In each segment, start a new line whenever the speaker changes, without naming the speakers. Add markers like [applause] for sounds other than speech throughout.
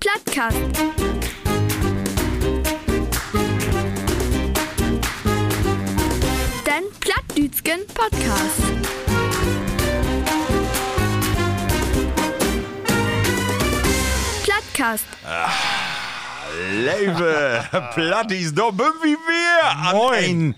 Plattcast. Den Plattdütschen Podcast. Plattcast.
Liebe [laughs] Plattis, bin wie wir an einen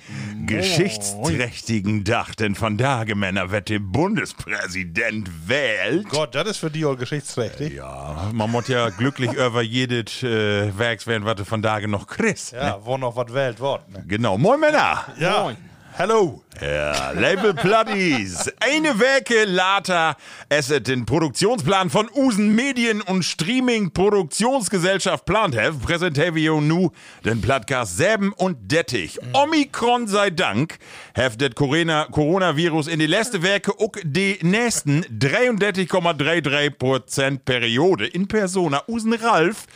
geschichtsträchtigen Tag, denn von Tage Männer wird der Bundespräsident wählt.
Gott, das ist für die auch geschichtsträchtig.
Ja, man muss ja glücklich [laughs] über jedes äh, Werks werden, was du von Tage noch kriegst.
Ja, wo noch was wählt worden. Ne?
Genau, moin Männer.
Ja. Hallo.
Ja, Label Platties. Eine Werke later es et den Produktionsplan von Usen Medien und Streaming Produktionsgesellschaft plant have, präsentieren wir nu den Plattcast Säben und Dettich. Omikron sei Dank, det Corona, Coronavirus in die letzte Werke uck die nächsten 33,33% Periode in Persona Usen Ralf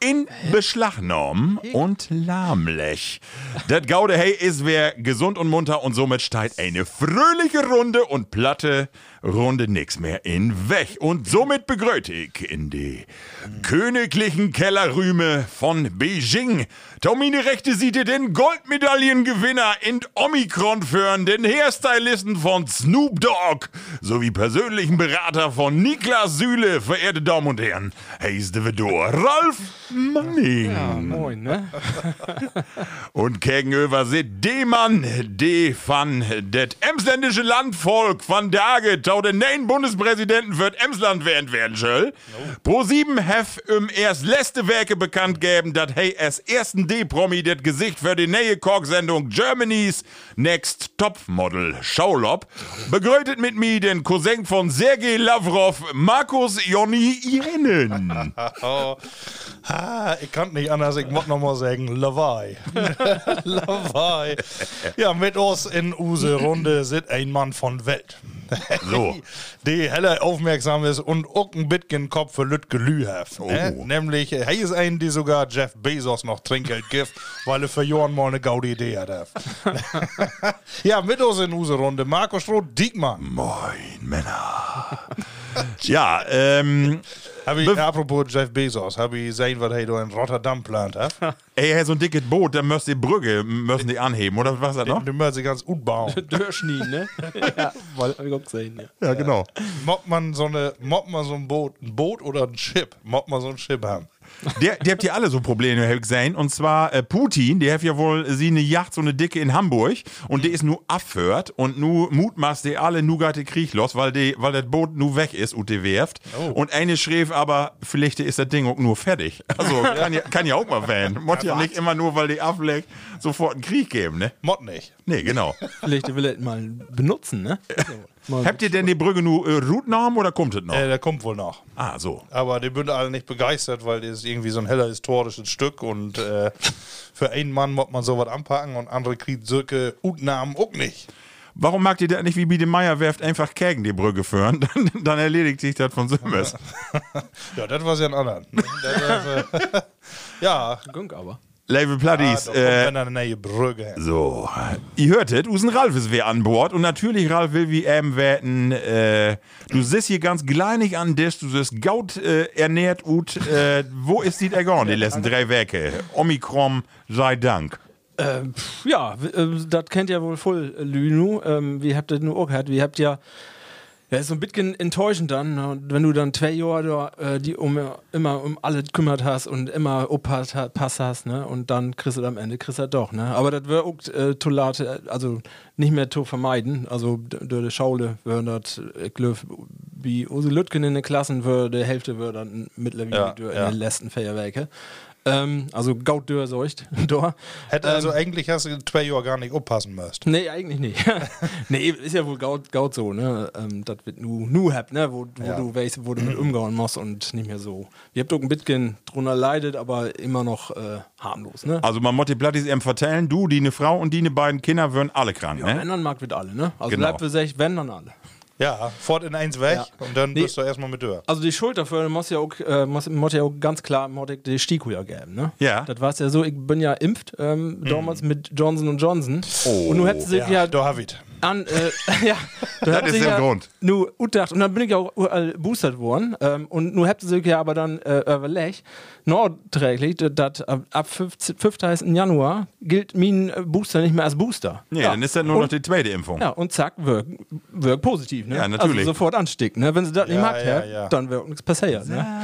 in Beschlag genommen und lahmlech. Det Gaude hey ist wer gesund und munter und somit steigt eine fröhliche Runde und platte Runde nix mehr in weg. Und somit begrüße ich in die königlichen Kellerrüme von Beijing. Tomine Rechte sieht ihr den Goldmedaillengewinner in Omikron führen, den Hairstylisten von Snoop Dogg sowie persönlichen Berater von Niklas Süle, verehrte Damen und Herren. Hey, ist der Vedor, Ralf Manning.
Ja, moin, ne? [laughs]
Und gegenüber sitzt der Mann, de van det emsländische Landvolk van Dage, tau den neuen Bundespräsidenten wird Emsland werden werden soll. Pro sieben hef im erst letzte Werke bekannt geben, dat hey es ersten D-Promi det Gesicht für die neue Koch-Sendung Germany's Next Topmodel Schaulop. Begrüßet mit mir den Cousin von Sergei Lavrov, Markus Jonny Jenen. [laughs] [laughs]
Ah, ich kann nicht anders, ich muss noch mal sagen, Lawai. [laughs] Lawai. Ja, mit uns in Use Runde sitzt ein Mann von Welt.
So. [laughs]
Die heller aufmerksam ist und auch ein bisschen Kopf für Lütke Lü hat. Ne?
Oh.
Nämlich, er ist ein, die sogar Jeff Bezos noch Trinkgeld gibt, weil er für Johann mal eine gaude Idee hat. [laughs] ja, mit uns in Use Runde, Markus Stroh-Diekmann.
Moin, Männer. ja, ähm,
Hab ich, apropos Jeff Bezos, habe ich gesehen, was er da in Rotterdam plant hat. [laughs]
ey, er hat so ein dickes Boot, da müsst die Brücke, müssen die anheben, oder was ist das noch?
Du musst sie ganz gut bauen. [laughs]
Dörschnien, ne? [laughs] ja, weil, hab ich auch gesehen, ja.
Ja, genau.
Mobbt man so eine, mobbt man so ein Boot, ein Boot oder ein Chip? Mobbt man so ein Chip haben?
Der, der habt ja alle so Probleme ich gesehen. Und zwar äh, Putin, der hat ja wohl sie eine Yacht, so eine dicke in Hamburg. Und der ist nur abführt. Und nu mutmaßt die alle nu gaat der Krieg los, weil, die, weil das Boot nu weg ist und die werft. Und eine schrieb aber, vielleicht ist das Ding auch nur fertig. [laughs] Also kann ja, kann ja auch mal werden. Muss ja nicht immer nur, weil die ableckt, sofort einen Krieg geben, ne?
Mott nicht.
Nee, genau. [laughs]
Vielleicht will er mal benutzen, ne? [laughs] Mal
Habt ihr denn die Brücke nur äh, Routnamen oder kommt es noch?
Äh, der kommt wohl noch.
ah, so.
Aber die sind alle nicht begeistert, weil das ist irgendwie so ein heller historisches Stück und äh, für einen Mann muss man sowas anpacken und andere kriegen solche Utnamen auch nicht.
Warum mag ihr das nicht wie Biede Meier werft einfach gegen die Brücke führen? [laughs] Dann, dann erledigt sich das von Simmers. [laughs]
Ja, das war ja ein anderer. War, äh, [laughs] ja,
Gunk aber.
Label
ah,
Platties.
da
äh,
kommt dann eine neue Brücke.
so, ihr hörtet, Usen Ralf ist wer an Bord und natürlich Ralf will wie ähm wetten, äh, du sitzt hier ganz kleinig an Tisch, du sitzt gaut äh, ernährt ut, äh, wo ist die ergon, die letzten drei Werke? Omikron sei Dank.
Pf, ja, äh, das kennt ja wohl voll äh, Lünu. Ähm, wie habt ihr nur auch gehört? Wie habt ja. Ja, ist so ein bisschen enttäuschend dann, ne? wenn du dann zwei Jahre da, äh, die um, immer um alle gekümmert hast und immer pass hast, ne? Und dann kriegst du am Ende kriegst du das doch, ne? Aber das wäre auch äh, Tolate, also nicht mehr zu vermeiden. Also d- durch die Schaule wären das, ich glaube, bei Use Lütgen in den Klassen würde, die Hälfte würde dann mittlerweile
ja.
in den letzten Feierwerke. Ähm, also Gaut dör seucht. [laughs]
Hätte
Ähm.
also eigentlich hast du zwei Jahre gar nicht aufpassen müsst.
Nee, eigentlich nicht. [laughs] nee, ist ja wohl Gaut, Gaut so, ne? Ähm, das wird nu, nu habt, ne? Wo, wo
Ja.
du weißt, wo du mit umgehen musst und nicht mehr so. Ihr habt auch ein bisschen drunter leidet, aber immer noch äh, harmlos, ne?
Also man Motti Plattis eben vertellen, du, die eine Frau und die eine beiden Kinder würden alle krank,
Wenn
ne?
dann mag wird alle, ne? Also
Genau.
bleibt für sich, wenn dann alle.
Ja, fort in eins weg
Ja.
und dann
Nee.
bist du erstmal mit Tür.
Also die Schuld dafür muss ja auch, äh, muss, muss ja auch ganz klar muss die Stiko ja geben, ne?
Ja.
Das war ja so, ich bin ja impft, ähm, damals mit Johnson Johnson.
Oh.
Und nun hätte sich ja,
da hab ich.
An, äh, [laughs] ja, da hat
ist der
ja
Grund.
Nur utdacht, und dann bin ich ja auch überall boostert worden. Ähm, und nun habt ihr ja aber dann äh, überlegt, nachträglich, dass ab, ab 15, 15. Januar gilt mein äh, Booster nicht mehr als Booster.
Nee,
ja.
dann ist das nur
und,
noch die zweite Impfung.
Ja, und zack, wirkt wirk positiv. Ne?
Ja, natürlich.
Also sofort anstieg. Ne? Wenn sie das nicht
Ja,
mag,
ja,
ja,
ja.
dann wird nichts passiert. Ne? [laughs]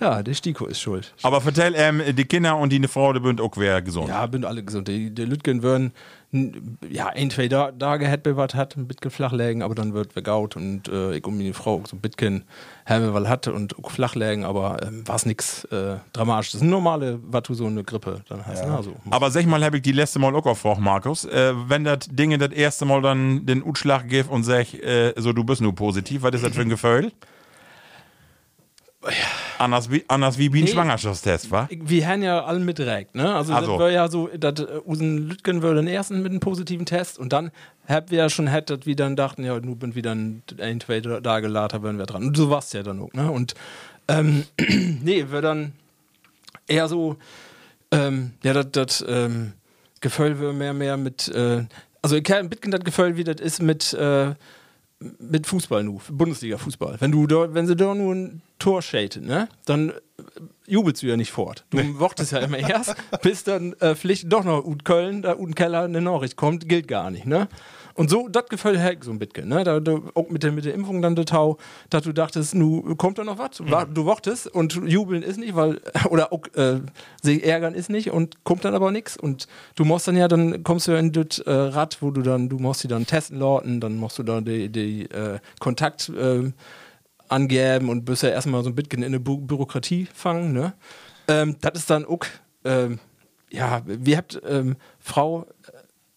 Ja, der Stiko ist schuld.
Aber vertell, ähm, die Kinder und die eine Frau, die sind auch wer gesund.
Ja, bin alle gesund. Die, die Lütgen würden ja, ein, zwei da Tage hätte was hat, ein bisschen flach legen, aber dann wird wir gaut und äh, ich und meine Frau so ein bisschen haben was hatte und auch flach legen, aber ähm, war es nichts äh, Dramatisches. Das ist eine normale, was du so eine Grippe dann hast. Ne? Also,
Aber sag mal, habe ich die letzte Mal auch gefragt, Markus. Äh, wenn das Dinge das erste Mal dann den Utschlag gibt und sag, äh, so du bist nur positiv, was ist das für ein Gefühl? Anders wie, anders wie wie ein
Nee.
Schwangerschaftstest, wa?
wir haben ja alle mitdirekt, ne? Also,
Also.
das war ja so, dass äh, Usen Lütgen würde den ersten mit einem positiven Test und dann haben wir ja schon hätte, dass wir dann dachten, ja, nu bin wieder ein, ein zwei Tage later, werden wir dran. Und so war es ja dann auch, ne? Und ähm, [clears throat] nee, wir dann eher so, ähm, ja, das, das ähm, Gefühl wir mehr, mehr mit, äh, also ich kann ein bisschen das Gefühl, wie das ist mit, äh, mit Fußball nu, Bundesliga-Fußball. Wenn du da, wenn sie da nur ein Tor schäten, ne, dann äh, jubelst du ja nicht fort. Du wartest ja immer erst, [laughs] bis dann äh, vielleicht doch noch Ut Köln, da Ut Keller eine Nachricht kommt, gilt gar nicht, ne? Und so, das gefällt halt so ein bisschen, ne? Da, da, auch mit der, mit der Impfung dann der Tau, dass du dachtest, nu kommt da noch was? Wa- Du wartest und jubeln ist nicht, weil, [laughs] oder auch äh, sich ärgern ist nicht und kommt dann aber nichts. Und du musst dann ja, dann kommst du ja in das äh, Rad, wo du dann, du musst sie dann testen lauten, dann musst du dann die, die äh, Kontakt äh, angeben und bist ja erstmal so ein bisschen in eine Bü Bürokratie fangen, ne? Ähm, das ist dann auch, ähm, ja, wir habt ähm, Frau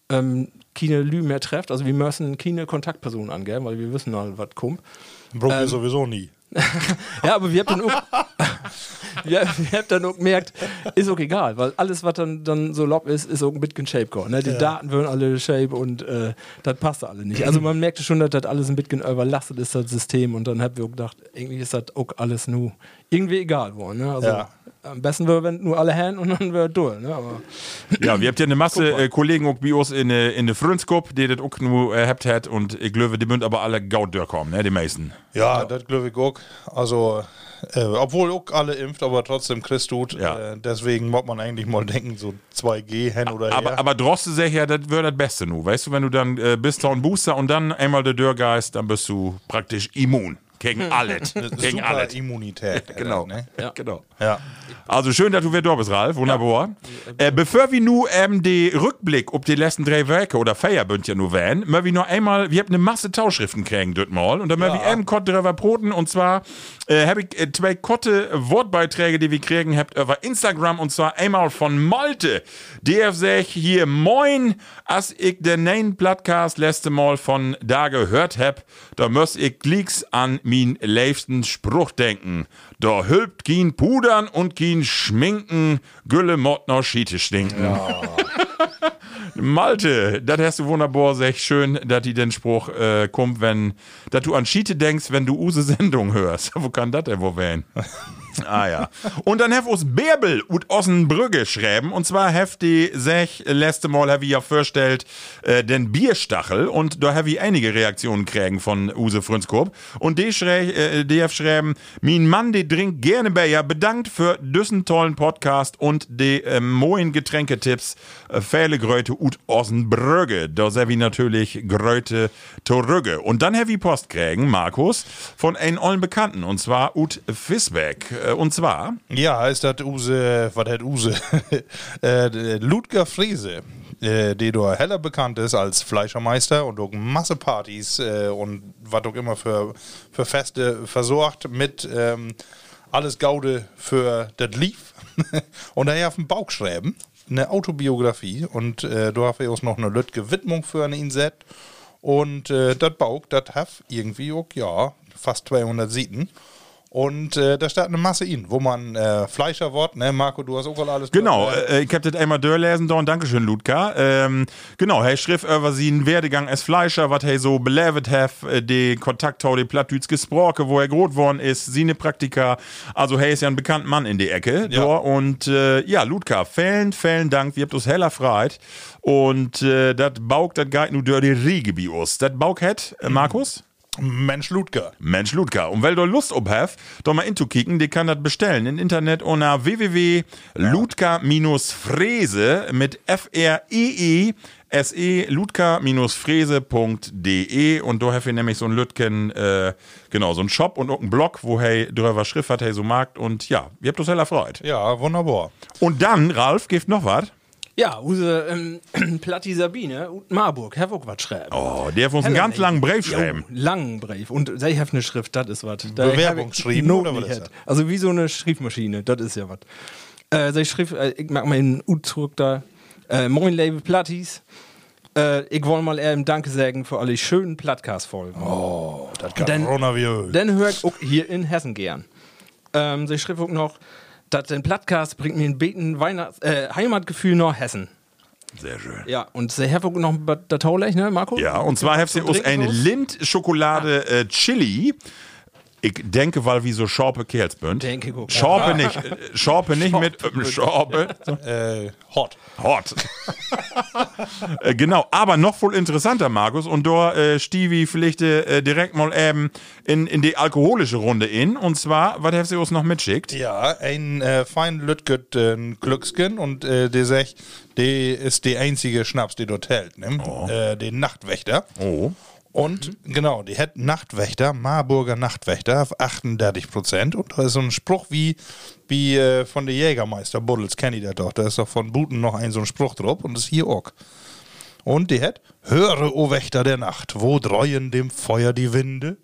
ähm, keine Lü mehr trefft, also wir müssen keine Kontaktperson angeben, weil wir wissen halt, was kommt.
Braucht
Ähm,
ihr sowieso nie. [laughs]
Ja, aber wir habt dann auch, [laughs] wir, wir habt dann auch gemerkt, ist auch egal, weil alles, was dann, dann so lob ist, ist auch ein bisschen Shape geworden. Ne? Die Daten würden alle Shape und äh, das passt alle nicht. Also man merkte schon, dass das alles ein bisschen überlastet ist, das System. Und dann haben wir auch gedacht, irgendwie ist das auch alles nur irgendwie egal geworden. Ne? Also
Ja.
Am besten wäre, wenn nur alle Hände und dann wäre durch. Ne? Aber
Ja, wir habt ja eine Masse äh, Kollegen auch bei uns in der in de Frünskop, die das auch nur äh, habt hat und ich glaube, die müssen aber alle gaut durchkommen, ne, die meisten.
Ja, das glaube ich auch. Also, äh, obwohl auch alle impft, aber trotzdem Christ tut.
Ja.
Äh, deswegen muss man eigentlich mal denken, so 2G hin oder her.
Aber, aber Droste sagt ja, das wäre das Beste nu. Weißt du, wenn du dann äh, bist da ein Booster und dann einmal der Dörrgeist, dann bist du praktisch immun. Gegen alles. [laughs] Gegen alles.
Immunität. [laughs]
Genau.
Ne?
Ja.
genau.
Ja.
Also schön, dass du wieder da bist, Ralf. Wunderbar. Äh, bevor wir nu ähm, die Rückblick auf die letzten drei Werke oder Feierbünd ja nur wählen, möchten wir noch einmal, wir haben eine Masse Tauschriften kriegen dort mal und dann möchten wir eben kurz drüber broten und zwar äh, habe ich äh, zwei korte Wortbeiträge, die wir kriegen habt über Instagram und zwar einmal von Malte, der sagt hier Moin, als ich den neuen Podcast letzte Mal von da gehört hab, da muss ich glicks an min liebsten Spruch denken. Da hülpt kein Pudern und kein Schminken, Gülle Mott noch Schiete stinken. [laughs] Malte, das hast du wunderbar, sehr schön, dass die den Spruch äh, kommt, wenn, dass du an Schiete denkst, wenn du use Sendung hörst. [laughs] Wo kann das denn wo werden? Ah ja. Und dann hef uns Bärbel und Ossenbrügge schreiben. Und zwar hef die sech letzte Mal hab ich ja vorstellt äh, den Bierstachel und da hab ich einige Reaktionen kriegen von Use Frünskop. Und die schrä, äh, die hef schreiben, mein Mann, die trinkt gerne Bier, bedankt für diesen tollen Podcast und die äh, moin Getränketipps äh, Fähle Gröte und Ossenbrügge. Da seh ich natürlich Gröte Torügge. Und dann hab ich Post kriegen, Markus, von einem ollen Bekannten und zwar Ut Fisbeck. Äh, Und zwar
Ja, ist das Use, was hat Use? [laughs] äh, Ludger Friese. äh, der durch heller bekannt ist als Fleischermeister und auch Massepartys und was auch immer für, für Feste versorgt mit ähm, alles Gaude für das Lief. [laughs] und daher auf dem Bauch schreiben, eine Autobiografie und äh, da habe ich auch noch eine Lütge Widmung für ihn set. Und äh, das Bauch, das hat irgendwie auch, ja, fast 200 Seiten. Und äh, da steht eine Masse in, wo man äh, Fleischer wird, ne? Marco, du hast auch alles
Genau,
gehört,
äh, ich hab das einmal durchlesen, Don, Dankeschön, Ludka. Ähm, genau, hey, schrift über seinen Werdegang als Fleischer, was hey so belevet hef, äh, die Kontakt die Plattdüts gesprochen, wo er groß worden ist, seine Praktika. Also, hey, ist ja ein bekannter Mann in die Ecke.
Ja.
Da. Und äh, ja, Ludka, vielen, vielen Dank, wir habt uns heller freit. Und äh, das Bauk, das geht nur durch die Riege bei uns. Das Bauk hat, äh, Markus?
Mensch Ludger.
Mensch, Ludger. Und weil du Lust ob hast, doch mal into kicken, die kann das bestellen im Internet unter www.ludger-frese mit F-R-E-E S-E ludger-frese.de und da habt ihr nämlich so ein Lütken, äh, genau, so ein Shop und auch einen Blog, wo hey drüber Schrift hat, hey so Markt und ja, ihr habt uns heller freut.
Ja, wunderbar.
Und dann, Ralf, gibt noch was?
Ja, use ähm, [clears throat] Platti Sabine und Marburg, Herr was schreiben.
Oh, der hat uns einen ganz langen Brief schreiben.
Jo, langen Brief. Und hat eine Schrift, das ist was.
Bewerbungsschreiben, oder was ist das?
Also wie so eine Schriftmaschine, das ist ja was. Äh, sie schrieb, äh, ich mag mal in U zurück da. Äh, Moin, liebe Plattis. Äh, ich wollte mal eher im Danke sagen für alle schönen Podcast-Folgen.
Oh, das
Dann-
Coronavirus.
Dann höre ich auch hier in Hessen gern. Ähm, sie schrieb auch noch, dass den Podcast bringt mir ein beten Weihnachts äh, Heimatgefühl nach Hessen.
Sehr schön.
Ja, und hat auch noch der Taulech, ne, Marco?
Ja, und zwar uns
Trinken
eine
los?
Lindt-Schokolade äh, Chili. Ich denke, weil wie so Schorpe Kerls bünd.
Denke ich auch.
Schorpe nicht, äh, Schorpe nicht mit äh, Schorpe.
Äh, hot.
Hot. [laughs] äh, genau, aber noch voll interessanter, Markus. Und da äh, Stevie vielleicht äh, direkt mal eben in, in die alkoholische Runde in. Und zwar, was habt ihr uns noch mitschickt?
Ja, ein äh, fein Lütget äh, Glückskin und äh, der sagt, der ist die einzige Schnaps, die dort hält, ne? Äh, den Nachtwächter.
Oh.
Und genau, die hat Nachtwächter, Marburger Nachtwächter auf 38 Prozent. Und da ist so ein Spruch wie, wie äh, von der Jägermeister Buddels, kennt ihr das doch. Da ist doch von Buten noch ein so ein Spruch drauf und das ist hier auch. Und die hat, höre, o Wächter der Nacht, wo dreuen dem Feuer die Winde?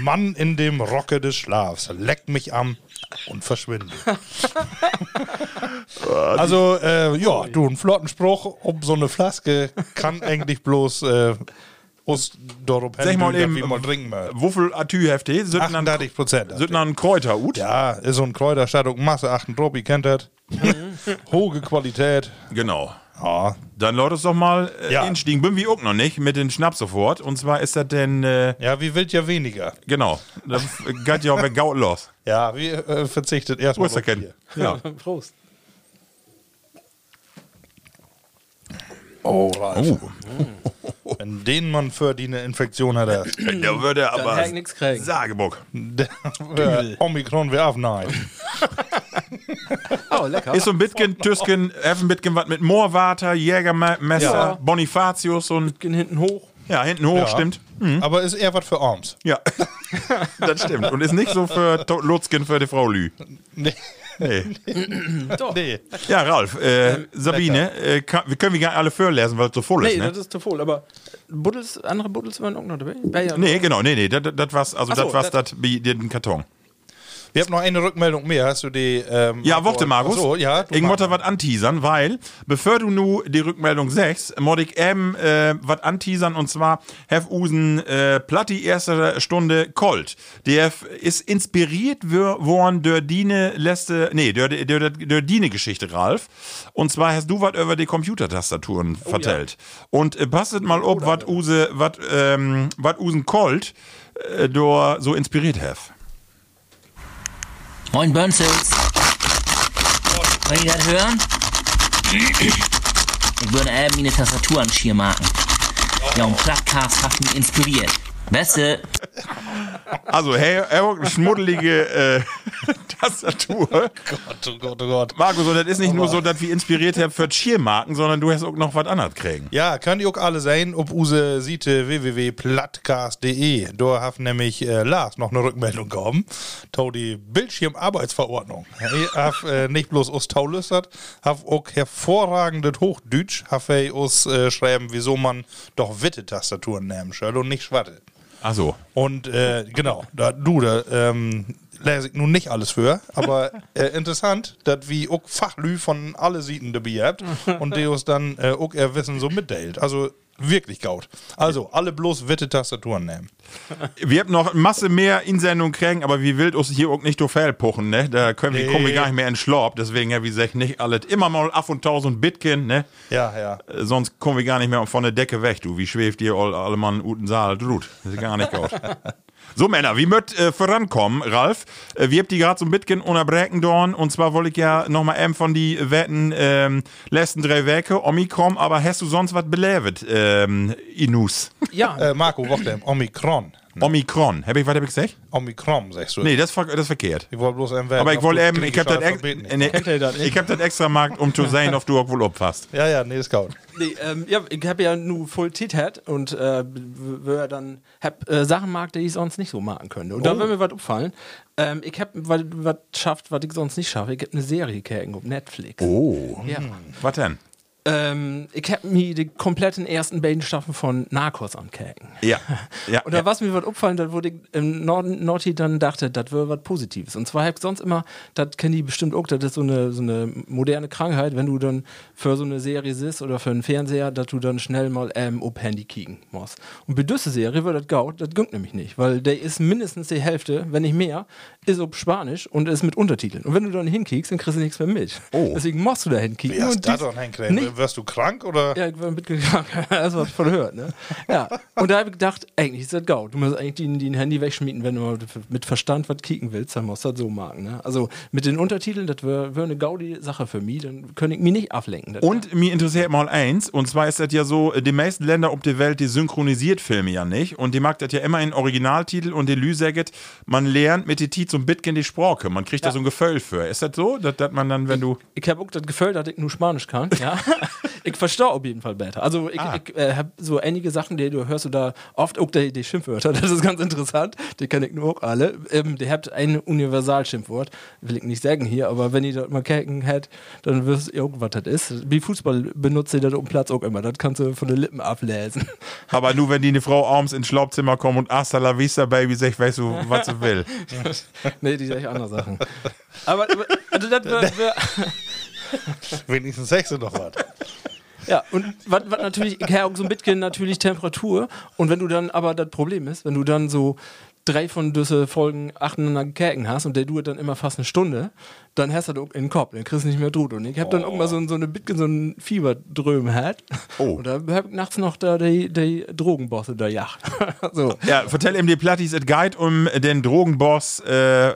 Mann in dem Rocke des Schlafs, leck mich am und verschwinde. [laughs] also, äh, ja, du, ein flotten Spruch um so eine Flaske kann eigentlich bloß äh,
Sag mal eben,
wie man trinken will.
Wofür Atü dann
38 Prozent.
sind dann Kräuter ut?
Ja, ist so ein Kräuterstattung, Masse 38, kennt das? [laughs] Hohe Qualität.
Genau.
Ja,
Dann laut es doch mal äh,
Ja.
instiegen. Bin wir auch noch nicht mit den Schnaps sofort. Und zwar ist das denn, äh,
ja wie wild ja weniger.
genau, das [laughs] geht ja auch weg Gaut los.
Ja, wir äh, verzichtet erstmal. Bier.
Ja. [laughs]
Prost.
Oh, Ralf.
Oh. [laughs]
Wenn den man für die eine Infektion hat, [clears throat] der,
würde aber.
hätte nix kriegen.
Sagebuck.
der, der Omikron wäre auf nein.
Oh, lecker.
Ist so ein bisschen [laughs] Tüsken, ein bisschen was mit Moorwater, Jägermesser,
Ja.
Bonifatius und.
Gehen hinten hoch.
Ja, hinten hoch,
Ja.
stimmt.
Aber ist eher was für Arms.
Ja. [laughs] das stimmt. Und ist nicht so für Lutzken für die Frau Lü.
Nee.
Nee. [laughs]
nee.
Ja, Ralf, äh, Sabine, äh, kann, wir können wir gar nicht alle vorlesen, weil es so voll ist,
Nee,
ne?
das ist zu voll. Aber Buddels, andere Buddels waren auch noch dabei. Ja, ja.
Nee, genau, nee, nee, das war's, also das war's,
das-
das wie den Karton.
Wir haben noch eine Rückmeldung mehr. Hast du die? Ähm,
Ja, warte, Markus.
Ach So, ja.
ich muss da
Markus.
was anteasern, weil, bevor du nu die Rückmeldung sagst, muss ich eben äh, was anteasern und zwar Hef Usen äh, Platti erste Stunde Colt. Der ist inspiriert wor- worden durch Dine letzte, nee, durch, durch, durch Dine Geschichte, Ralf. Und zwar hast du was über die Computertastaturen vertellt. Und äh, passet mal ob, was Use, was ähm, Usen Colt äh, do so inspiriert hef.
Moin Burnzels. Wollt ihr das hören? Ich würde eben meine Tastatur an Schirm machen. Ja, und Plattcast hat mich inspiriert. Du,
Also, hey, er hat eine schmuddelige äh, [laughs] Tastatur.
Gott, oh Gott, oh Gott.
Markus, und das ist nicht nur so, dass wir inspiriert haben für Schiermarken, sondern du hast auch noch was anderes kriegen.
Ja, könnt ihr auch alle sehen, ob unsere Seite www.plattcast.de. Da hat nämlich äh, Lars noch eine Rückmeldung gekommen. To die Bildschirmarbeitsverordnung. Ich hab äh, nicht bloß uns taulüstert, hab auch hervorragendes Hochdeutsch, hab er uns äh, schreiben, wieso man doch Witte-Tastaturen nehmen soll und nicht schwatte.
Ach so.
Und äh, genau, da, du, da ähm, lese ich nun nicht alles für, aber [laughs] äh, interessant, dass wie auch Fachlü von alle Seiten dabei habt und die uns dann äh, auch ihr Wissen so mitteilt. Also wirklich gaut. Also alle bloß witte Tastaturen nehmen. [laughs]
Wir haben noch Masse mehr Insendungen kriegen, aber wie wild uns hier auch nicht durch Fell pochen, ne? Da können wir,
Nee.
kommen wir gar nicht mehr in Schlorb, deswegen ja, wie gesagt, nicht alles. Immer mal auf und tausend Bitcoin, ne?
Ja, ja.
Äh, Sonst kommen wir gar nicht mehr von der Decke weg, du. Wie schwebt ihr all, alle Mann uten Saal drut? Das ist gar nicht gut. [laughs] So, Männer, wie möcht äh, vorankommen, Ralf? Äh, wir habt die gerade so ein bisschen unterbrechen dorn. Und zwar wollte ich ja nochmal eben von die Wetten ähm, letzten drei Wochen Omikron, aber hast du sonst was belevet, ähm, Inus?
Ja,
Äh, Marco, warte, Omikron.
Omikron. Hab ich, was hab ich gesagt?
Omikron, sagst du.
Nee, das, ver- das ist verkehrt.
Ich wollte bloß einen
Aber ich wollte eben, ich hab das, ex nee, ich hab das extra gemacht, um zu [laughs] sehen, ob du auch wohl abfasst.
Ja, ja, nee, ist gaut.
Nee, ähm, ja, ich habe ja nur voll Tit und äh, dann hab, äh, Sachen mag, die ich sonst nicht so machen könnte. Und da würde mir was auffallen. Ähm, ich habe was schafft, was ich sonst nicht schaffe. Ich habe eine Serie gekriegt auf Netflix.
Oh.
Ja.
Was denn?
Ähm, ich habe mir die kompletten ersten beiden Staffeln von Narcos angucken.
Ja. ja. [laughs]
Und da
ja.
was mir was auffallen, da wurde ich im Norden Nordi dann dachte, das wäre was Positives. Und zwar hab ich sonst immer, das kennen die bestimmt auch, das ist so eine, so eine moderne Krankheit, wenn du dann für so eine Serie sitzt oder für einen Fernseher, dass du dann schnell mal ähm, auf Handy kicken musst. Und bei dieser Serie wird das gaut, das gönnt nämlich nicht, weil der ist mindestens die Hälfte, wenn nicht mehr, ist auf Spanisch und ist mit Untertiteln. Und wenn du dann hinkickst, dann kriegst du nichts mehr mit.
Oh.
Deswegen musst du da hinkicken.
Hast
Und
du da
dies-
doch hinkriegen?
Nicht-
Wirst du krank oder?
ja, ich war mitgegangen. [laughs] Das war von gehört, ne? Ja. Und da habe ich gedacht, eigentlich ist das gaut. Du musst eigentlich die, die ein Handy wegschmieden, wenn du mit Verstand was kicken willst, dann musst du das so machen, ne? Also mit den Untertiteln, das wäre wär eine gaudi Sache für mich, dann könnte ich mich nicht ablenken.
Und mir interessiert mal eins, und zwar ist das ja so, die meisten Länder auf der Welt, die synchronisiert Filme ja nicht. Und die mag das ja immer in Originaltitel und die Lü sagt, man lernt mit die Tiet so ein bisschen die Sprache. Man kriegt da so ein Gefühl für. Ist das so, dass, dass man dann, wenn du.
Ich habe auch das Gefühl, dass ich nur Spanisch kann. Ja. [laughs] ich verstehe auf jeden Fall besser. Also ich,
Ah.
ich äh, habe so einige Sachen, die du hörst du da oft auch die, die Schimpfwörter. [laughs] Das ist ganz interessant. Die kenne ich nur auch alle. Ähm, die habt ein Universalschimpfwort. Will ich nicht sagen hier, aber wenn ihr das mal kennen hättet, dann wisst ihr auch, was das ist. Wie Fußball benutzt ihr das um Platz auch immer. Das kannst du von den Lippen ablesen. [laughs]
Aber nur wenn die eine Frau abends ins Schlaubzimmer kommt und hasta la vista, Baby, sagt, weißt du, was sie will. [laughs]
nee, die sagen andere Sachen. Aber, also das wär, [laughs]
Wenigstens sagst du doch was.
Ja, und was natürlich, ich habe auch so ein bisschen natürlich Temperatur. Und wenn du dann, aber das Problem ist, wenn du dann so drei von diese Folgen acheinander Käken hast und der dauert dann immer fast eine Stunde, dann hast du das in den Kopf, dann kriegst du nicht mehr Drut. Und ich habe dann irgendwann so, so eine bisschen so ein Fieberdröm hat.
Oh.
Und da hab ich nachts noch da die, die Drogenbosse da jacht. [laughs] so.
Ja, vertell ihm die Plattis, es geht um den Drogenboss, äh,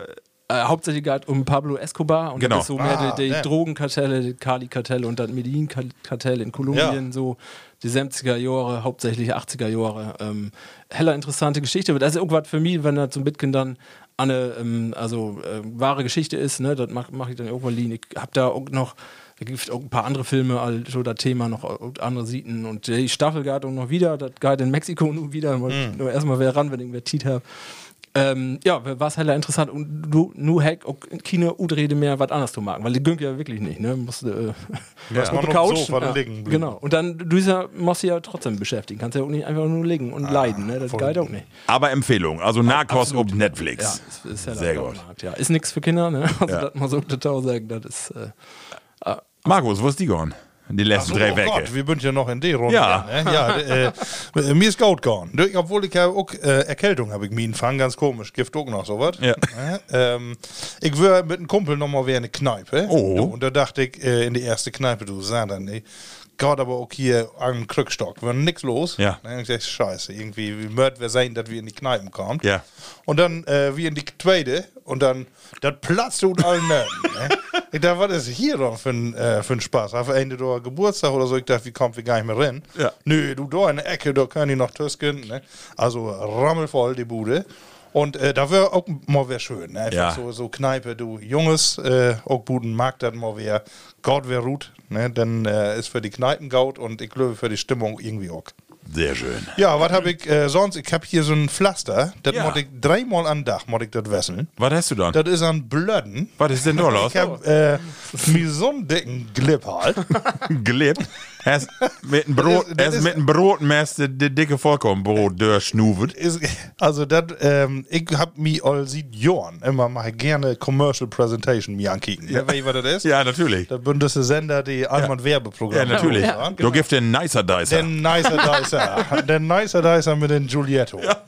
Äh, hauptsächlich geht um Pablo Escobar und
Genau.
das ist so mehr
Ah,
die, die
ja.
Drogenkartelle, die Kali-Kartell und das Medellin-Kartell in Kolumbien,
Ja.
so die 70er Jahre, hauptsächlich 80er Jahre. Ähm, heller interessante Geschichte. Das ist irgendwas für mich, wenn das so ein bisschen dann eine ähm, also, äh, wahre Geschichte ist, ne, das mache mach ich dann irgendwann liegen. Ich habe da auch noch da gibt auch ein paar andere Filme, also das Thema noch auch andere Sieten und die Staffel geht auch noch wieder, das geht in Mexiko nur wieder, ich nur erstmal wieder ran, wenn ich wer habe. Ähm, ja, war es halt interessant und du nur Hack auch keine Udrede mehr was anderes zu machen, weil die gönnt ja wirklich nicht, ne? Musst, äh,
Ja.
auf der
auf dem
Couch.
Sofa
ja,
liegen
genau. Und dann, du ja, musst du ja trotzdem beschäftigen. Kannst ja auch nicht einfach nur liegen und leiden, ne? Das geht auch nicht.
aber Empfehlung. Also Narcos auf Netflix.
Ja, ist, ist ja
Sehr
der
gut.
Markt, ja. Ist nichts für Kinder, ne? [laughs] Also,
Ja.
das mal so total sagen, das ist. Äh,
Markus, wo ist die gegangen? Die letzten
So,
drei
oh
Wecke.
Gott, wir sind ja noch in der Runde.
Ja.
Ne? ja äh, mir ist gut gegangen. Obwohl ich ja auch äh, Erkältung habe ich mir fangen, ganz komisch. Gift auch noch sowas.
Ja.
Ne? Ähm, ich war mit einem Kumpel noch mal wieder in eine Kneipe.
Oh.
Und da dachte ich äh, in die erste Kneipe, du sah dann, ey, Gott, aber auch hier am Krückstock, war nix los.
Ja.
Ne? Ich dachte, scheiße, irgendwie, wie mört wir sein, dass wir in die Kneipen kommen.
Ja.
Und dann äh, wie in die zweite und dann, das platzt und allen Nerven. [laughs] ne? Ich dachte, was ist hier doch für ein, äh, für ein Spaß? Auf Ende da Geburtstag oder so, ich dachte, wie kommt wir gar nicht mehr rein?
Ja.
Nö, du da in der Ecke, da können die noch tüsken. Ne? Also rammelvoll die Bude. Und äh, da wäre auch mal wär schön. Ne? Einfach
Ja.
so, so Kneipe, du Junges, äh, auch guten Markt, dann mal wär Gaut wär gut. Ne? Dann äh, ist für die Kneipen Gaut und ich glaube für die Stimmung irgendwie auch.
Sehr schön.
Ja, was habe ich äh, sonst? Ich habe hier so ein Pflaster, das
Ja.
muss ich dreimal am Tag muss ich das wesseln.
Was hast du dann?
Das ist an Blöden.
Was ist denn da los?
Ich habe äh, mir so einen dicken Glip halt. [laughs]
Gelebt. Hast mit dem Brot,
Das ist- das ist-
mit dem Brot mäst die dicke Vollkornbrot durchschnuvet.
ist, also das, ähm, ich hab mich all sieht Jahren immer mal gerne Commercial Presentation mir ankicken. Ja. Weißt du, was das ist?
Ja, natürlich.
Der bündeste Sender, die einmal
Ja,
Werbeprogramme.
natürlich.
machen.
Du gibst den Nicer Dicer.
Den Nicer Dicer. [laughs] den Nicer Dicer mit den Giulietto.
ja,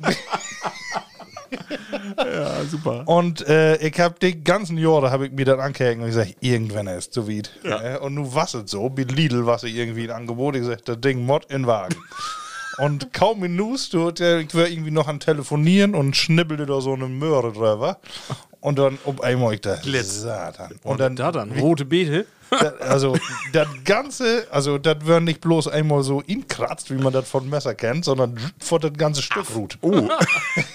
super.
Und äh, ich hab die ganzen Jahre hab ich mir das angehängt und gesagt, irgendwann ist es so weit.
Ja.
Äh, Und nun was es so, mit Lidl was ich irgendwie ein Angebot, ich gesagt, das Ding Mod in Wagen. [laughs] Und kaum Minus, du, der, ich war irgendwie noch am Telefonieren und schnibbelte da so eine Möhre drüber. Und dann auf einmal ich da. Satan. Und dann,
Da dann, rote Beete.
Also das Ganze, also das wird nicht bloß einmal so inkratzt, wie man das von Messer kennt, sondern vor das ganze Stück ruht.
Oh,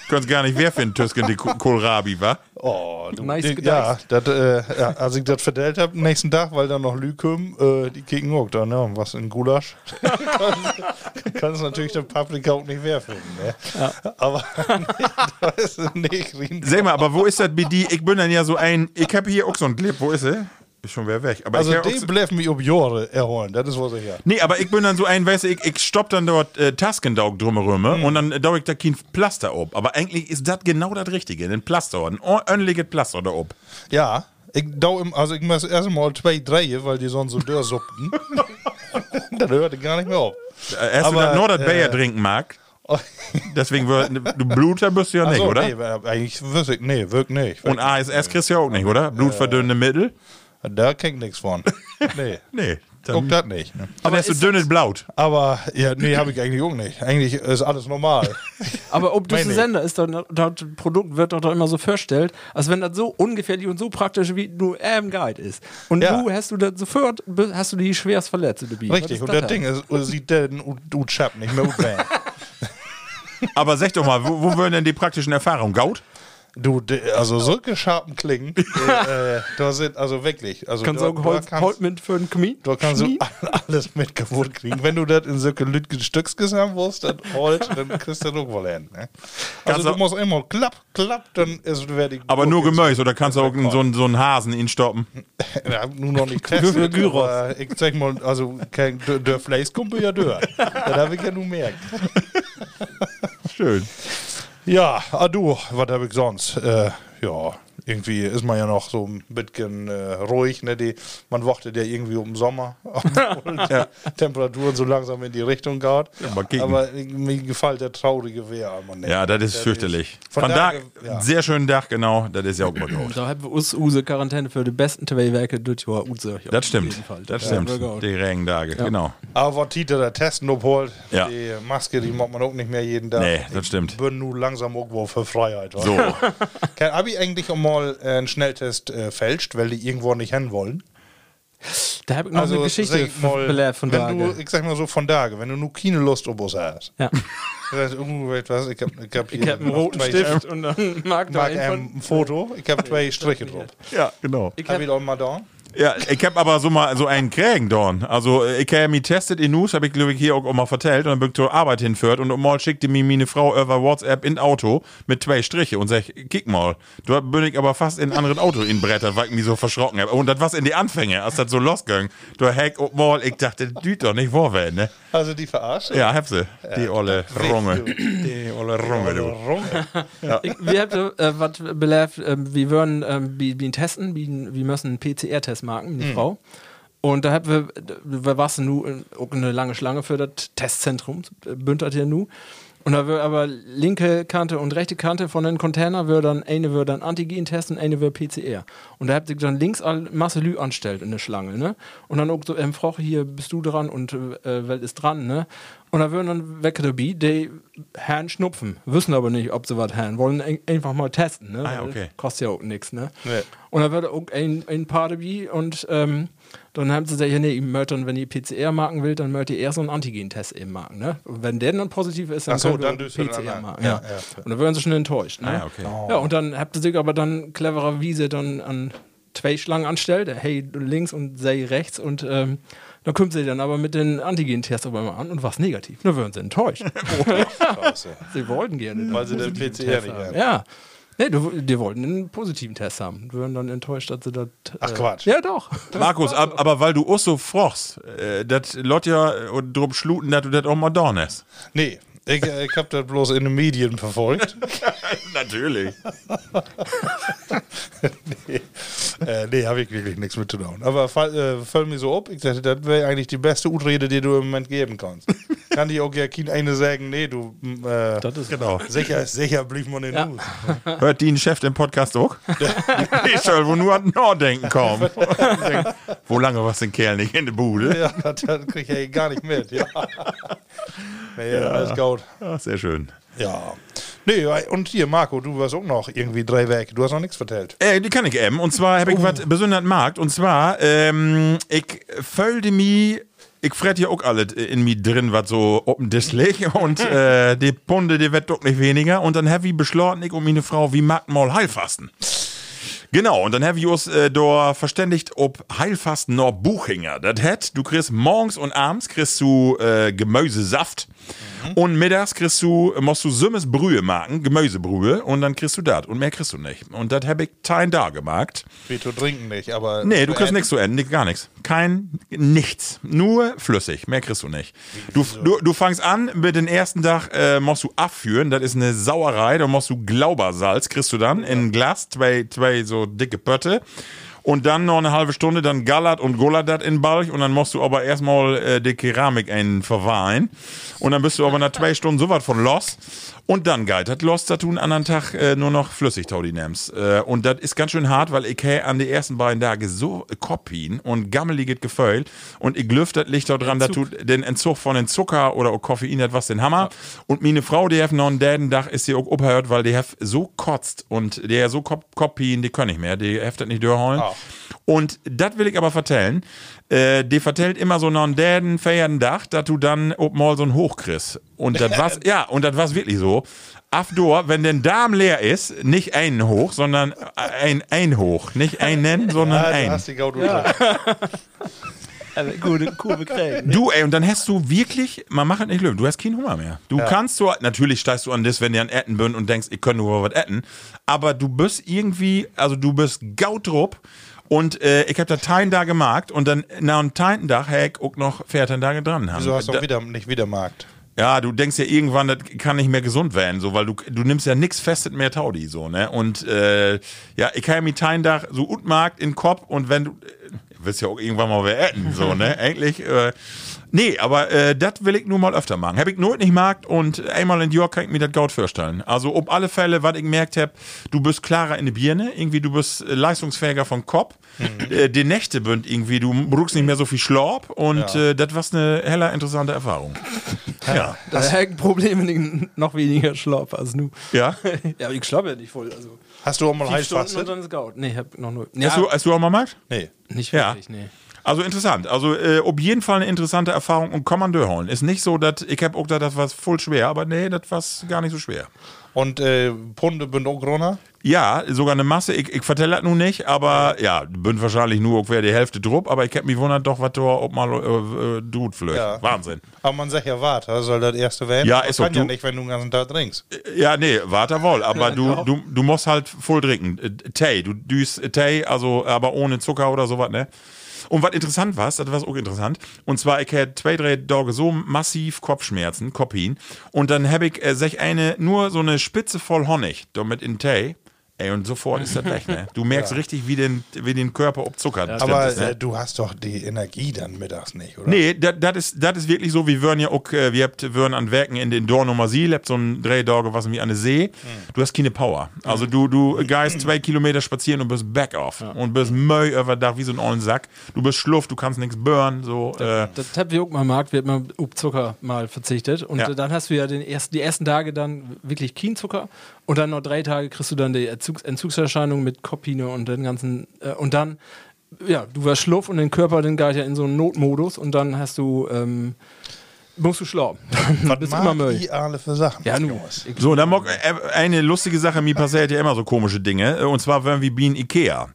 kannst gar nicht wer finden, Tüsken, die Ko- Kohlrabi, wa?
Oh, du,
Nice
die, ja, dat, äh, ja, als ich das vertellt habe, nächsten Tag, weil dann noch Lü kommen, äh, die kicken auch dann, ja, was in Gulasch. [laughs] Kannst natürlich der Paprika auch nicht werfen. Ne? Aber [laughs] da ist es nicht drin.
Sag mal, aber wo ist das die? Ich bin dann ja so ein, ich habe hier auch so ein Clip, wo ist er? Ist schon wer weg. Aber
Also die bleiben mich um Jahre erholen, das ist was ich ja.
Nee, aber ich bin dann so ein, weißt du, ich, ich stopp dann dort äh, Taskendaug drumherum
Mhm.
und dann äh, dau ich da kein Pflaster ob. Aber eigentlich ist das genau das Richtige, ein Pflaster, ein ordentliches Pflaster da ob.
Ja, ich dau im, also ich muss erst mal zwei, drei, weil die sonst so dörrsuppten. [laughs] dann hört ich gar nicht mehr auf.
Äh, Hast
Aber,
du das nur das
äh,
Bayer trinken mag? [laughs] Deswegen, wird, du Bluter bist du ja nicht,
so,
oder?
Nee, äh, eigentlich wüsste ich, nee, wirklich nicht.
Und ASS kriegst du ja auch nicht, oder? Blutverdünnende Mittel?
Da ich nichts von. [laughs] Nee,
Nee.
guck
Dann,
das nicht. Ne?
du
ist
dünnes Blaut.
Aber ja, nee, habe ich eigentlich auch nicht. Eigentlich ist alles normal. [laughs]
Aber ob das ein. Sender ist, dann, das Produkt wird doch, doch immer so vorgestellt, als wenn das so ungefährlich und so praktisch wie nur ähm Guide ist. Und
Ja.
du hast du das sofort, hast du die schwerst verletzt. dabei.
Richtig, und
das?
Ding ist, sieht der ut Chap nicht mehr gut. [laughs]
Aber sag doch mal, wo, wo würden denn die praktischen Erfahrungen? Gaut?
Du, de- also solche scharfen Klingen, äh, [laughs] äh, da sind, also wirklich, also
Kannst du auch Holz,
da
Holz
kannst,
mit für einen Knie?
da kannst du alles mit kaputt kriegen. Wenn du das in solche Lütgen Stücks haben willst, dann Holz, dann kriegst du das auch wohl hin. Ne?
Kannst
Also du
du-
musst immer klapp, klapp, dann ist wer die
Aber nur Gemäus oder kannst du auch so, einen- so einen Hasen ihn stoppen? [laughs]
Ja, nur noch nicht testet,
Gyros.
aber ich sag mal, also kein, der, der Fleischkumpel ja dör. das habe ich ja nur merkt. [laughs]
Schön.
Ja, ah du, was habe ich sonst? Äh, ja, irgendwie ist man ja noch so ein bisschen äh, ruhig, ne? Die, man wartet ja irgendwie um den Sommer, [laughs] obwohl die Temperaturen so langsam in die Richtung geht.
kicken.
aber mir gefällt der traurige Wehr nicht.
Ja, das ist fürchterlich.
von
Von da,
daher, ja.
sehr schönen Tag, genau. Das ist ja auch mal gut.
Da haben wir uns Use Quarantäne für die besten Werke durch die Use.
Das stimmt. Das stimmt. Die Regentage, genau.
Aber was Tite da testen obholt,
Ja.
die Maske, die macht man auch nicht mehr jeden Tag.
Nee, das stimmt.
Ich bin nun langsam irgendwo für Freiheit.
So. [laughs]
Habe ich eigentlich auch mal äh, einen Schnelltest äh, fälscht, weil die irgendwo nicht hin wollen?
Da habe ich noch eine Geschichte
mal,
belehrt von
wenn
da.
du, ich sag mal so von Tage, wenn du nur keine Lust auf uns hast.
Ja.
Ich hab, ich hab hier
Ich habe einen roten
zwei-
Stift und dann mag da
Mag
ein
Foto, ich habe zwei Striche drauf.
Ja, genau.
Ich
Hab
hab,
doch mal da?
Ja, ich hab aber so mal so einen Krägen dorn. Also, äh, ich habe mich testet in News, habe ich glaube ich hier auch, mal vertellt und dann bin ich zur Arbeit hinführt und mal schickte mir meine Frau über WhatsApp in Auto mit zwei Striche und sag, kick mal, da bin ich aber fast in ein anderes Auto in Bretter, weil ich mich so verschrocken habe. Und das was in die Anfänge, als das so losging. Du heck und mal, ich dachte, das düht doch nicht werden, ne?
Also die verarscht?
Ja, hab sie. Die olle Runge. Die olle Runge, du.
ich, wir haben äh, was belehrt, äh, wir würden äh, wie, wie testen, wie, wir müssen einen PCR-Test machen, meine Frau. Und da haben wir, wir warst nu auch eine lange Schlange für das Testzentrum, äh, bündert hier nu. Und da wird aber linke Kante und rechte Kante von den Container wird dann, eine wird dann Antigen-Test und eine wird PCR. Und da habt ihr dann links all Masse Lü anstellt in der Schlange, ne? Und dann auch so, ähm, Frau, hier bist du dran und äh, Welt ist dran, ne? Und da würden dann weg dabei, die Herren schnupfen, wissen aber nicht, ob sie was haben, wollen ein, einfach mal testen, ne?
Ah okay.
Kostet ja auch nichts, ne?
Nee.
Und da wird auch ein, ein paar dabei und ähm, dann haben sie gesagt, ja, nee, ihr möchtet dann, wenn ihr PCR machen will, dann möchtet ihr erst so einen Antigen-Test eben machen. Ne? Und wenn der dann positiv ist, dann
so, dann
PCR machen.
Ja,
Ja,
ja.
Und dann werden sie schon enttäuscht. Ne?
Ah, ja, okay.
Ja, und dann habt ihr sich aber dann clevererweise dann an zwei Schlangen anstellt, hey links und sei rechts und ähm, dann kommt sie dann aber mit den Antigen-Tests auf einmal an und was negativ. Dann werden sie enttäuscht. [laughs] [laughs] Sie wollten gerne.
Weil sie den PCR nicht
haben.
haben.
Ja. Nee, du, die wollten einen positiven Test haben. Die waren dann enttäuscht, dass sie das. Äh,
Ach, Quatsch.
Ja, doch. [laughs]
Markus, ab, aber weil du auch so frochst, äh, das Lot ja und drum schluten, dass du das auch mal dornest.
Nee, ich, äh, ich habe das bloß in den Medien verfolgt. [laughs]
Natürlich. [laughs]
nee, äh, nee habe ich wirklich nichts mit zu tun. Aber fall, äh, fällt mir so ab, ich dachte, das wäre eigentlich die beste Utrede, die du im Moment geben kannst. Kann die auch ja kein eine sagen, nee, du, m, äh,
Das ist
Genau.
sicher, sicher blieb man in
Ja.
News. [laughs]
Hört die ein Chef im Podcast auch? [laughs] ich soll wohl nur an Norddenken kommen. Denk, Wo lange was den Kerl nicht in der Bude?
Ja, das, das krieg ich ja gar nicht mit. Ja. [laughs] Nee, alles gut.
Ja, sehr schön.
Ja. Nee, und hier, Marco, du warst auch noch irgendwie drei Werke. Du hast noch nichts vertellt.
Äh, die kann ich eben. Und zwar habe ich was besonders Markt. Und zwar, ähm, ich fölte mi, ich fret ja auch alles in mir drin, was so oben Tisch liegt. Und [laughs] äh, die Punde, die wird doch nicht weniger. Und dann habe ich beschlossen, ich und meine Frau, wie mag mal Heilfasten. Genau, und dann haben wir uns äh, da verständigt, ob Heilfasten noch Buchinger. Das hat, du kriegst morgens und abends kriegst du äh, Gemüsesaft und mittags kriegst du, musst du Sümmes Brühe machen, Gemüsebrühe und dann kriegst du das und mehr kriegst du nicht. Und das habe ich tein da gemacht.
Zu trinken nicht, aber.
Nee, du kriegst nichts zu enden, gar nichts. Kein, nichts. Nur flüssig, mehr kriegst du nicht. Du, du, du fangst an mit den ersten Tag, äh, musst du abführen, das ist eine Sauerei, da musst du Glaubersalz, kriegst du dann in ein Glas, zwei, zwei so dicke Pötte. Und dann noch eine halbe Stunde, dann gallert und gullert das in Balch und dann musst du aber erstmal äh, die Keramik einen verweihen. Und dann bist du aber nach zwei Stunden so was von los. Und dann geht das los, dass du einen anderen Tag äh, nur noch Flüssigtaudi nimmst. Äh, und das ist ganz schön hart, weil ich an die ersten beiden Tage so Kopien und gammeliges Gefühl. Und ich lüft das Licht dran, dass du den Entzug von den Zucker oder Koffein hat was den Hammer. Und meine Frau, die hat noch einen däden Dach, ist sie auch abhört, weil die hat so kotzt und der so Kop Kopien, die können nicht mehr, die heftet nicht durchholen.
Ah.
Und das will ich aber vertellen. Äh, die vertellt immer so noch einen däden, feiernden Dach, dass du dann ob mal so ein Hoch kriegst. Und das war's, [laughs] ja, und das war's wirklich so. Afdor, wenn der Darm leer ist, nicht einen hoch, sondern ein, ein hoch. Nicht einen, [laughs] sondern
Ja, du
ein.
hast die Gaudi
Äh, [laughs] gute Kurve kriegen.
Du, ey, und dann hast du wirklich, man macht es nicht löwen, du hast keinen Hunger mehr. Du kannst so, natürlich steigst du an das, wenn du an Etten bist und denkst, ich könnte nur was etten, aber du bist irgendwie, also du bist gautrup und äh, ich hab da Tein da gemacht und dann nach einem Tein Tag hätte ich auch noch 14 Tage dran haben.
Wieso hast du
Da-
auch wieder, nicht wieder Markt?
ja, du denkst ja irgendwann, das kann nicht mehr gesund werden, so, weil du, du nimmst ja nix festet mehr Taudi, so, ne? Und äh, ja, ich kann mit Teindach so Utmarkt in den Kopf und wenn du, äh, willst ja auch irgendwann mal wer essen, so, ne? [laughs] Eigentlich, äh, nee, aber äh, das will ich nur mal öfter machen. Hab ich nur nicht gemacht und einmal in York kann ich mir das Gaut vorstellen. Also, um alle Fälle, was ich gemerkt hab, du bist klarer in die Birne, irgendwie, du bist äh, leistungsfähiger vom Kopf. Äh, die Nächte bünd irgendwie, du brauchst nicht mehr so viel Schlorb und äh, das war eine heller interessante Erfahrung. ja.
Das ist Problem, wenn ich noch weniger schlafe als nu.
Ja? [laughs]
Ja, aber ich schlafe ja nicht voll. Also
Hast du auch mal
Stunden und dann ist Gaut. Nee, ich hab noch nur. Ja,
Hast, du, hast du auch mal gemacht?
Nee.
nicht
Ja.
wirklich, nee.
Also interessant. Also äh, auf jeden Fall eine interessante Erfahrung und Kommandeur holen. Ist nicht so, dass ich hab auch gedacht, das war voll schwer, aber nee, das war gar nicht so schwer.
Und äh, Punde bin auch Corona?
Ja, sogar eine Masse. Ich, ich vertelle das nun nicht, aber ja, bin wahrscheinlich nur ungefähr die Hälfte drupp, aber ich hab mich wundert doch, was da ob mal äh, äh, tut flöht.
Ja.
Wahnsinn.
Aber man sagt ja, warte, soll das erste werden?
Ja, ist doch
kann ja
du-
nicht, wenn du den ganzen Tag trinkst.
Ja, nee, warte wohl, aber du, du, du musst halt voll trinken. Äh, Tee, du düst äh, Tee, also aber ohne Zucker oder sowas, ne? Und was interessant war, das war auch interessant, und zwar, ich hatte zwei, drei Tage so massiv Kopfschmerzen, Kopien, und dann habe ich äh, sich eine, nur so eine Spitze voll Honig, damit in Tee, ey, und sofort ist das weg, ne? [laughs] Du merkst richtig, wie den, wie den Körper obzuckert.
Aber
ist, ne?
äh, du hast doch die Energie dann mittags nicht, oder?
Nee, das ist, das ist wirklich so, wie würden ja auch, äh, wir habt würden an Werken in den Dorn Nummer Sie, habt so ein Drehdorge, was wie an der See. Du hast keine Power. Also du, du gehst zwei Kilometer spazieren und bist back off. Und bist Möy über da wie so ein ollen Sack. Du bist schluff, du kannst nichts burn, so, äh,
Das habt wir auch mal Markt, wird man auf Zucker mal verzichtet. Und
Ja.
dann hast du ja den ersten, die ersten Tage dann wirklich kein Zucker. Und dann noch drei Tage kriegst du dann die Entzugs Entzugserscheinung mit Kopine und den ganzen. Äh, und dann ja, du warst schluff und den Körper, den geht ja in so einen Notmodus und dann hast du, ähm, musst du schlafen. [laughs]
Was
bist immer Müll.
die alle für Sachen?
Ja, nu.
Jungs?
So, dann mag, äh, eine lustige Sache, mir passiert ja immer so komische Dinge. äh, Und zwar, wenn wir wie in Ikea.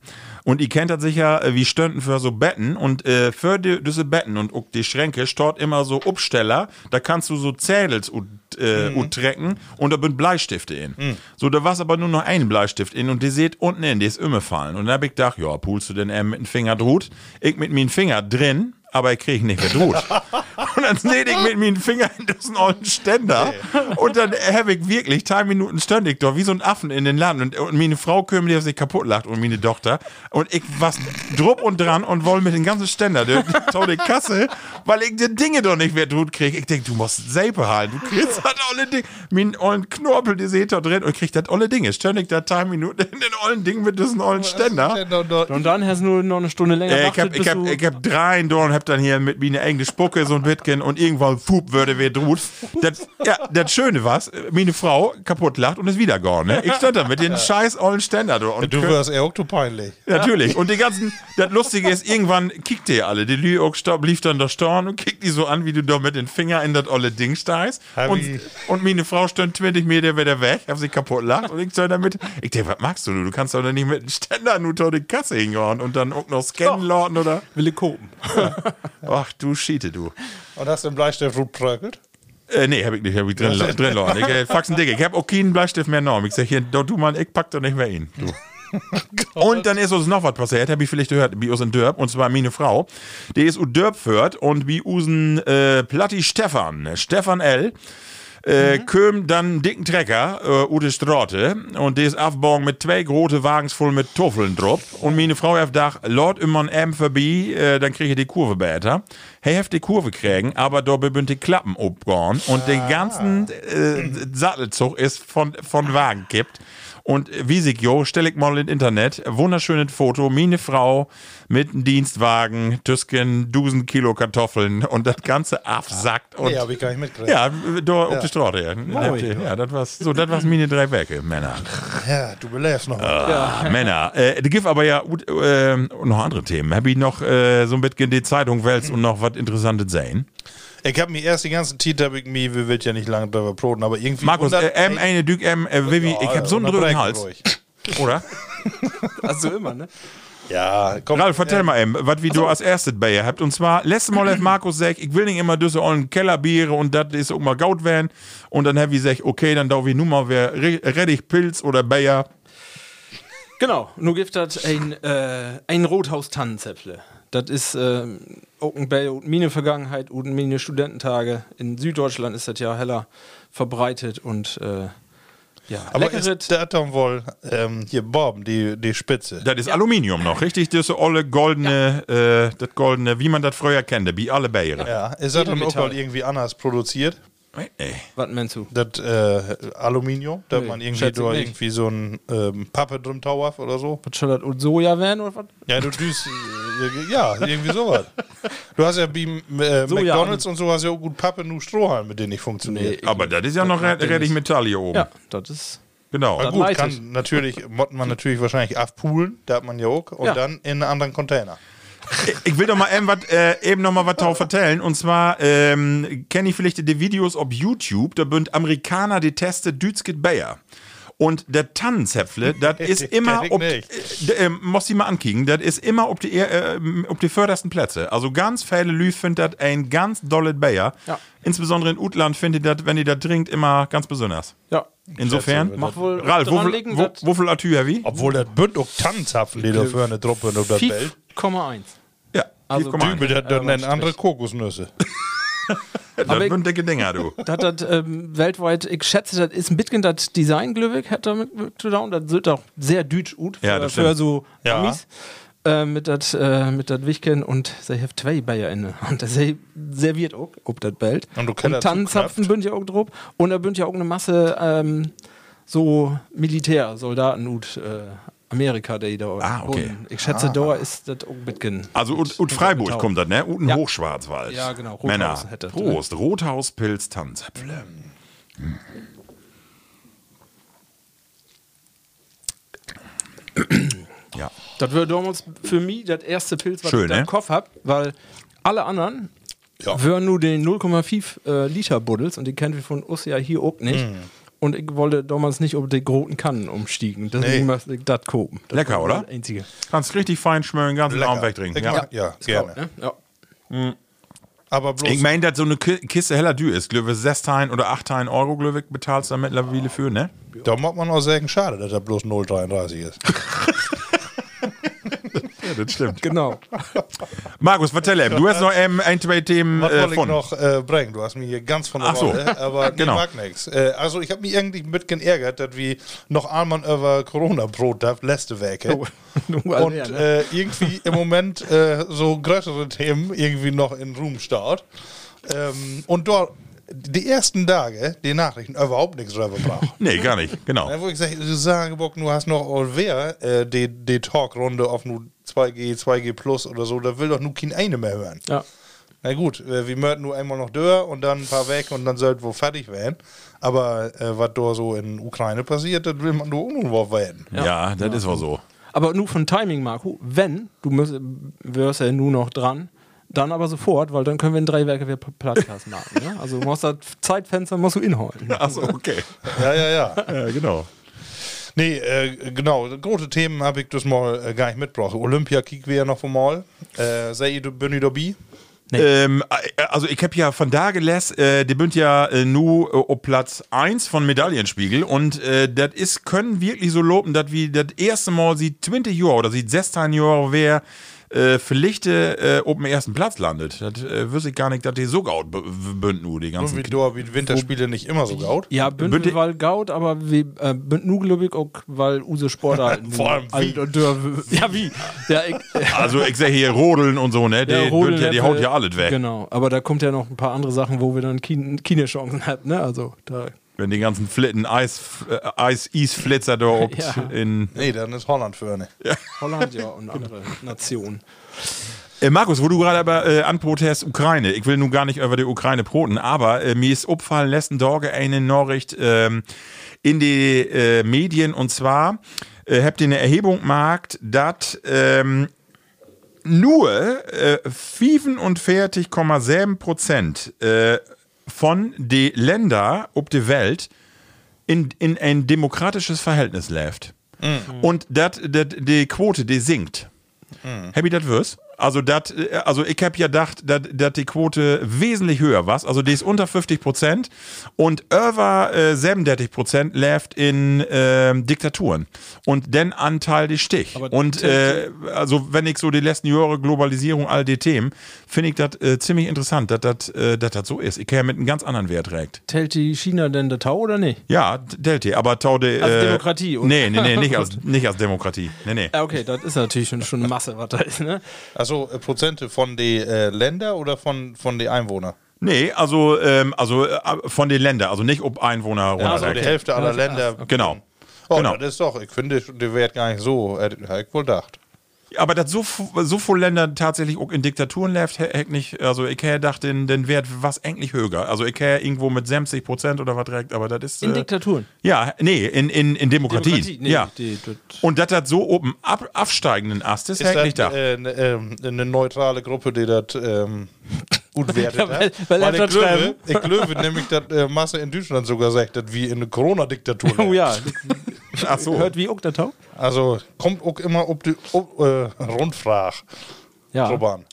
Und ihr kennt das sicher, äh, wie stünden für so Betten und äh, für die, diese Betten und auch die Schränke steht immer so Upsteller, da kannst du so Zädels und äh,
Mhm.
und trecken und da sind Bleistifte in. So, da war aber nur noch ein Bleistift in und die seht unten in, die ist immer fallen. Und dann hab ich gedacht, ja, pulst du denn ähm, mit dem Finger drut? Ich mit meinem Finger drin, aber ich krieg nicht mehr drut. [laughs] und dann seht ich mit meinem Finger in diesen alten Ständer. Und dann habe ich wirklich drei Minuten ständig da wie so ein Affen in den Laden und, und meine Frau kümmert, die sich kaputt lacht und meine Tochter. Und ich was drupp und dran und wollte mit den ganzen Ständer die, die tolle Kasse, weil ich die Dinge doch nicht mehr drut krieg. Ich denk, du musst selber halten, du kriegst das alle Dinge, mein ollen Knorpel, die seht da drin. Und krieg das alle Dinge, ständig da drei Minuten in den ollen Ding mit diesen ollen Ständer.
Und dann hast du nur noch eine Stunde länger
Äh, ich hab,
wartet,
ich hab, ich hab drei in und hab dann hier mit mir eine eigene Spucke so ein Bitken und irgendwann fup würde wer drut. Das, ja, das Schöne war's, meine Frau kaputt lacht und ist wieder gone. Ne? Ich stand da mit den scheiß ollen Ständer. Du, und
Du wirst eher auch peinlich.
Natürlich. Und die ganzen, das Lustige ist, irgendwann kickt ihr alle. Die Lü auch lief dann da storn und kickt die so an, wie du da mit den Finger in das olle Ding steigst. Und, und meine Frau stand 20 Meter wieder weg, hab sie kaputt lacht und ich stand damit. Ich denke, was magst du? Du kannst doch nicht mit dem Ständer nur da die Kasse hingehauen und dann auch noch scannen lauten oder?
will ich kopen. [laughs]
Ach du Schiete, du.
Und hast du den Bleistift gut pröckelt?
Äh, nee, hab ich nicht, hab ich drin, drin lassen. Ich äh, faxen Dicke. Ich hab auch keinen Bleistift mehr genommen. Ich sag hier, du Mann, ich pack doch nicht mehr ihn. Du. [laughs] Und dann ist uns noch was passiert, hab ich vielleicht gehört, wie aus in Dörp, und zwar meine Frau. Die ist u Dörp führt und wie usen äh, Platti Stefan, Stefan L., äh, köm dann einen dicken Trecker, äh, Ute Straße, und der ist aufgeborgen mit zwei große Wagens voll mit Toffeln drauf. Und meine Frau hat gedacht, Lord immer ein M vorbei, äh, dann kriege ich die Kurve besser. Hey, heft die Kurve kriegen, aber da bünd die Klappen abgehauen und den ganzen äh, Sattelzug ist von, von Wagen kippt. Und wie sich jo, stell ich mal ins Internet, wunderschönes Foto, meine Frau mit einem Dienstwagen, Tüsken, 1000 Kilo Kartoffeln und das Ganze absackt. Und
Nee, hab ich gar nicht mitgekriegt.
ja, da auf die Straße. Ja, ja das war's. So, das war's meine drei Werke, Männer.
Ja, du belebst noch.
Ah, Männer. Äh, gibt aber ja äh, noch andere Themen. Hab ich noch äh, so ein bisschen die Zeitung wälzt und noch was Interessantes sehen?
Ich hab mir erst die ganzen Titel, hab ich mir, wir will ja nicht lange drüber broten, aber irgendwie.
Markus, äh,
100
M, eine Dück, M, äh, Vivi, ich hab so einen drüben Hals. Oder? [laughs]
Hast du immer, ne?
Ja, komm.
Ralf, vertell mal eben, was wie du als erstes bei ihr habt. Und zwar, letztes Mal hat Markus gesagt, ich will nicht immer diese ollen Kellerbiere und das ist auch mal Gaut werden. Und dann hab ich gesagt, okay, dann darf ich nur mal wer Re- Rettich, Pilz oder Bayer.
Genau, nur gibt das ein, äh, ein Rothaus-Tannenzäpfle. Das ist auch ein bei meine Vergangenheit und meine Studententage. In Süddeutschland ist das ja heller verbreitet und äh, ja,
aber ist das dann wohl ähm, hier Bob, die, die Spitze?
Das ist Aluminium noch, richtig? Diese olle goldene, äh, das goldene, wie man das früher kannte, wie alle Bayer.
ja, ist das dann auch mal irgendwie anders produziert?
Ey.
Was meinst du?
Das äh, Aluminium, da
Nee,
man irgendwie, da irgendwie so ein ähm, Pappe drin tauert oder so.
Was soll das und Soja werden oder was?
Ja, du düst, äh, ja, irgendwie sowas. [laughs] Du hast ja wie äh, McDonalds und so hast ja auch gut Pappe, nur Strohhalm, mit denen nicht funktioniert.
Nee,
Aber das ist ja noch
den
rettig
nicht.
Metall hier oben.
Ja, das ist.
Genau.
Na
das
gut, kann natürlich, mod man natürlich wahrscheinlich abpoolen, da hat man ja auch, und
Ja.
dann in einen anderen Container.
Ich will doch mal eben, wat, äh, eben noch mal was drauf vertellen. Und zwar ähm, kenne ich vielleicht die Videos auf YouTube. Da bünd Amerikaner, die testen Dütskit Bayer. Und der Tannenzäpfle, das [laughs] ist immer, ob, äh, äh, muss ich mal ankicken, das ist immer auf die, äh, auf die fördersten Plätze. Also ganz viele Lü findet das ein ganz dolles Bayer.
Ja.
Insbesondere in Utland findet das, wenn ihr das trinkt, immer ganz besonders.
Ja.
Insofern,
Mach wohl
Ralf, wofür Atü wie?
Obwohl das bünd auch Tannenzapfen, die da für eine Truppe und auf das Welt.
5,1. Also.
Dübel, das
Ja,
dann nennen
was
andere. Kokosnüsse. [laughs]
Das
Aber ich-
dicke Dinger, du. [laughs]
Das hat das ähm, weltweit, ich schätze, das ist ein bisschen das Design, Glöwig, hat damit mit zu tun. Das wird auch sehr deutsch gut für,
Ja, das
für so
Ja.
Amis. Äh, mit das äh, mit das Wichken und sie haben zwei Bayer inne. Und das serviert auch, ob das Bild.
Und du Keller
Tannenzapfen bünd ja auch drauf. Und da bünd ja auch eine Masse ähm, so Militär, Soldaten und äh, Amerika, die da
Ah, okay.
wohnen. Ich schätze, da ist das auch bisschen.
Also und, und Freiburg kommt das, ne? Und
Ja.
Hochschwarzwald.
Ja, genau. Rothaus
Männer.
hätte das,
Prost. Rothaus, Pilz, Tannenzäpfle. Ja.
Das wäre damals für mich das erste Pilz, was
Schön,
ich
ne?
im Kopf hab, weil alle anderen
Ja.
wären nur den 0,5 äh, Liter Buddels und die kennen wir von uns ja hier auch nicht.
Mm.
Und ich wollte damals nicht über die großen Kannen umstiegen. Deswegen
Nee.
musste ich das kopen. Das
Lecker, oder?
Das einzige.
Kannst richtig fein schmören, ganz
Lecker.
Raum wegtrinken.
Ich
Ja.
mag- ja, gerne.
Ne? Ja.
Aber bloß.
Ich meine, dass so eine Ki- Kiste heller dür ist. Glaube 16 oder 18 Euro, glaube ich, bezahlst du da mittlerweile für, ne?
da muss man auch sagen, schade, dass er bloß 0,33 ist. [laughs]
Ja, das stimmt. [laughs]
Genau.
Markus, vertell eben. Du hast noch ähm, ein, zwei Themen
Was
äh,
wollte ich
von.
noch äh, bringen? Du hast mich hier ganz von der
Ach so.
Rolle, aber [laughs]
Genau.
mag nix. Äh, also ich habe mich irgendwie mit geärgert, dass wir noch einmal über Corona-Brot darf, letzte Woche.
Oh, [laughs]
Und
ne?
äh, irgendwie im Moment äh, so größere Themen irgendwie noch in Ruhm staut. Ähm, und dort die ersten Tage die Nachrichten überhaupt nichts drüber braucht. [laughs]
Nee, gar nicht. Genau.
Ja, wo ich sage, du sagen, Bock, du hast noch all wer äh, die, die Talkrunde auf nur 2G, 2G Plus oder so, da will doch nur kein eine mehr hören.
ja.
Na gut, äh, wir möchten nur einmal noch dör und dann ein paar weg und dann sollte wo fertig werden. Aber äh, was da so in Ukraine passiert, das will man nur unruhig werden.
Ja, das ist wohl so.
Aber nur von Timing, Marco, wenn, du müsst, wirst ja nur noch dran, dann aber sofort, weil dann können wir in drei Werke wieder Podcast [laughs] machen. Ne? Also du musst das Zeitfenster musst du inholen.
Achso, okay.
Ja, ja, ja. [laughs]
Ja, genau.
Nee, äh, genau, große Themen habe ich das mal äh, gar nicht mitgebracht. Olympia kicken wir ja noch mal. Äh, sei ihr, bin ich dabei?
Ähm, äh, also ich habe ja von da gelesen, äh, die bünd ja äh, nur äh, auf Platz 1 von Medaillenspiegel und äh, das ist können wirklich so loben, dass wir das erste Mal sieht 20 Jahre oder sieht 16 Jahre wer äh, vielleicht äh, auf dem ersten Platz landet. Das äh, wüsste ich gar nicht, dass die so gaut b- b- bünd nur die
Und
ganzen
wie da wie Winterspiele nicht immer so gaut.
Ja, Bündel- weil Gaut, aber wie, äh, Bünd nur glaube ich auch, weil Use Sportler [laughs]
Vor allem wie.
und Ja, wie? Ja, ich, [laughs]
Also ich sehe hier Rodeln und so, ne? Die,
ja, Rodeln
ja, die haut ja alles weg.
Genau, aber da kommt ja noch ein paar andere Sachen, wo wir dann keine keine Chancen haben, ne? Also da
Wenn die ganzen Flitten, Eis, äh, Eis, Eisflitzer da obt [laughs]
Ja.
in
Nee, dann ist Holland für eine.
Holland ja und [laughs] andere Nationen.
Äh, Markus, wo du gerade aber äh, anprotest Ukraine, ich will nun gar nicht über die Ukraine proten, aber äh, mir ist opfallen letzten Tage eine Nachricht ähm, in die äh, Medien und zwar äh, habt ihr eine Erhebung gemacht, dass ähm, nur äh, 45,7 Prozent äh, von den Ländern auf der Welt in, in ein demokratisches Verhältnis läuft. Und dat, dat, die Quote, die sinkt. Happy das wirst? Also, dat, äh, also ich habe ja gedacht, dass die Quote wesentlich höher war. Also die ist unter 50 Prozent und über äh, 37 Prozent läuft in ähm, Diktaturen. Und den Anteil die Stich.
Aber
Und äh, also wenn ich so die letzten Jahre Globalisierung, all die Themen, finde ich das äh, ziemlich interessant, dass das äh, so ist. Ich kenne mit einem ganz anderen Wert trägt.
Tellt die China denn der Tau oder nicht?
Ja, Delta, aber Taude.
Als
äh,
Demokratie, oder?
Nee, nee, nee, nicht [laughs] als, nicht als Demokratie. Nee, nee.
Ja, okay, das ist natürlich schon, schon eine Masse, was da ist, ne?
Also äh, Prozente von den äh, Ländern oder von, von den Einwohnern?
Nee, also, ähm, also äh, von den Ländern, also nicht ob Einwohner
Also
runter.
die Hälfte aller Länder.
Genau.
Oh,
Genau.
das ist doch, ich finde, der Wert gar nicht so, äh, hätte ich wohl gedacht.
Aber dass so, so viele Länder tatsächlich auch in Diktaturen läuft, heck nicht, also ich hätte gedacht, den, den Wert was eigentlich höher. Also ich hätte irgendwo mit 70 Prozent oder was direkt, aber das ist.
In
äh,
Diktaturen.
Ja, nee, in, in, in Demokratie.
Demokratie, nee,
ja.
die- das-
Und dass das so oben ab, absteigenden Ast ist,
Ist
hätte ich nicht
äh,
gedacht.
eine, ähm, eine neutrale Gruppe, die das ähm, gut wertet
Ja, weil- weil er
ich glaube,
schreiben.
ich glaube nämlich, dass äh, Masse in Deutschland sogar sagt, dass wir in eine Corona-Diktatur
Oh ja, [laughs]
Ach so.
hört wie auch der Tau?
Also kommt auch immer ob die ob, äh, Rundfrage
Ja.
drauf an.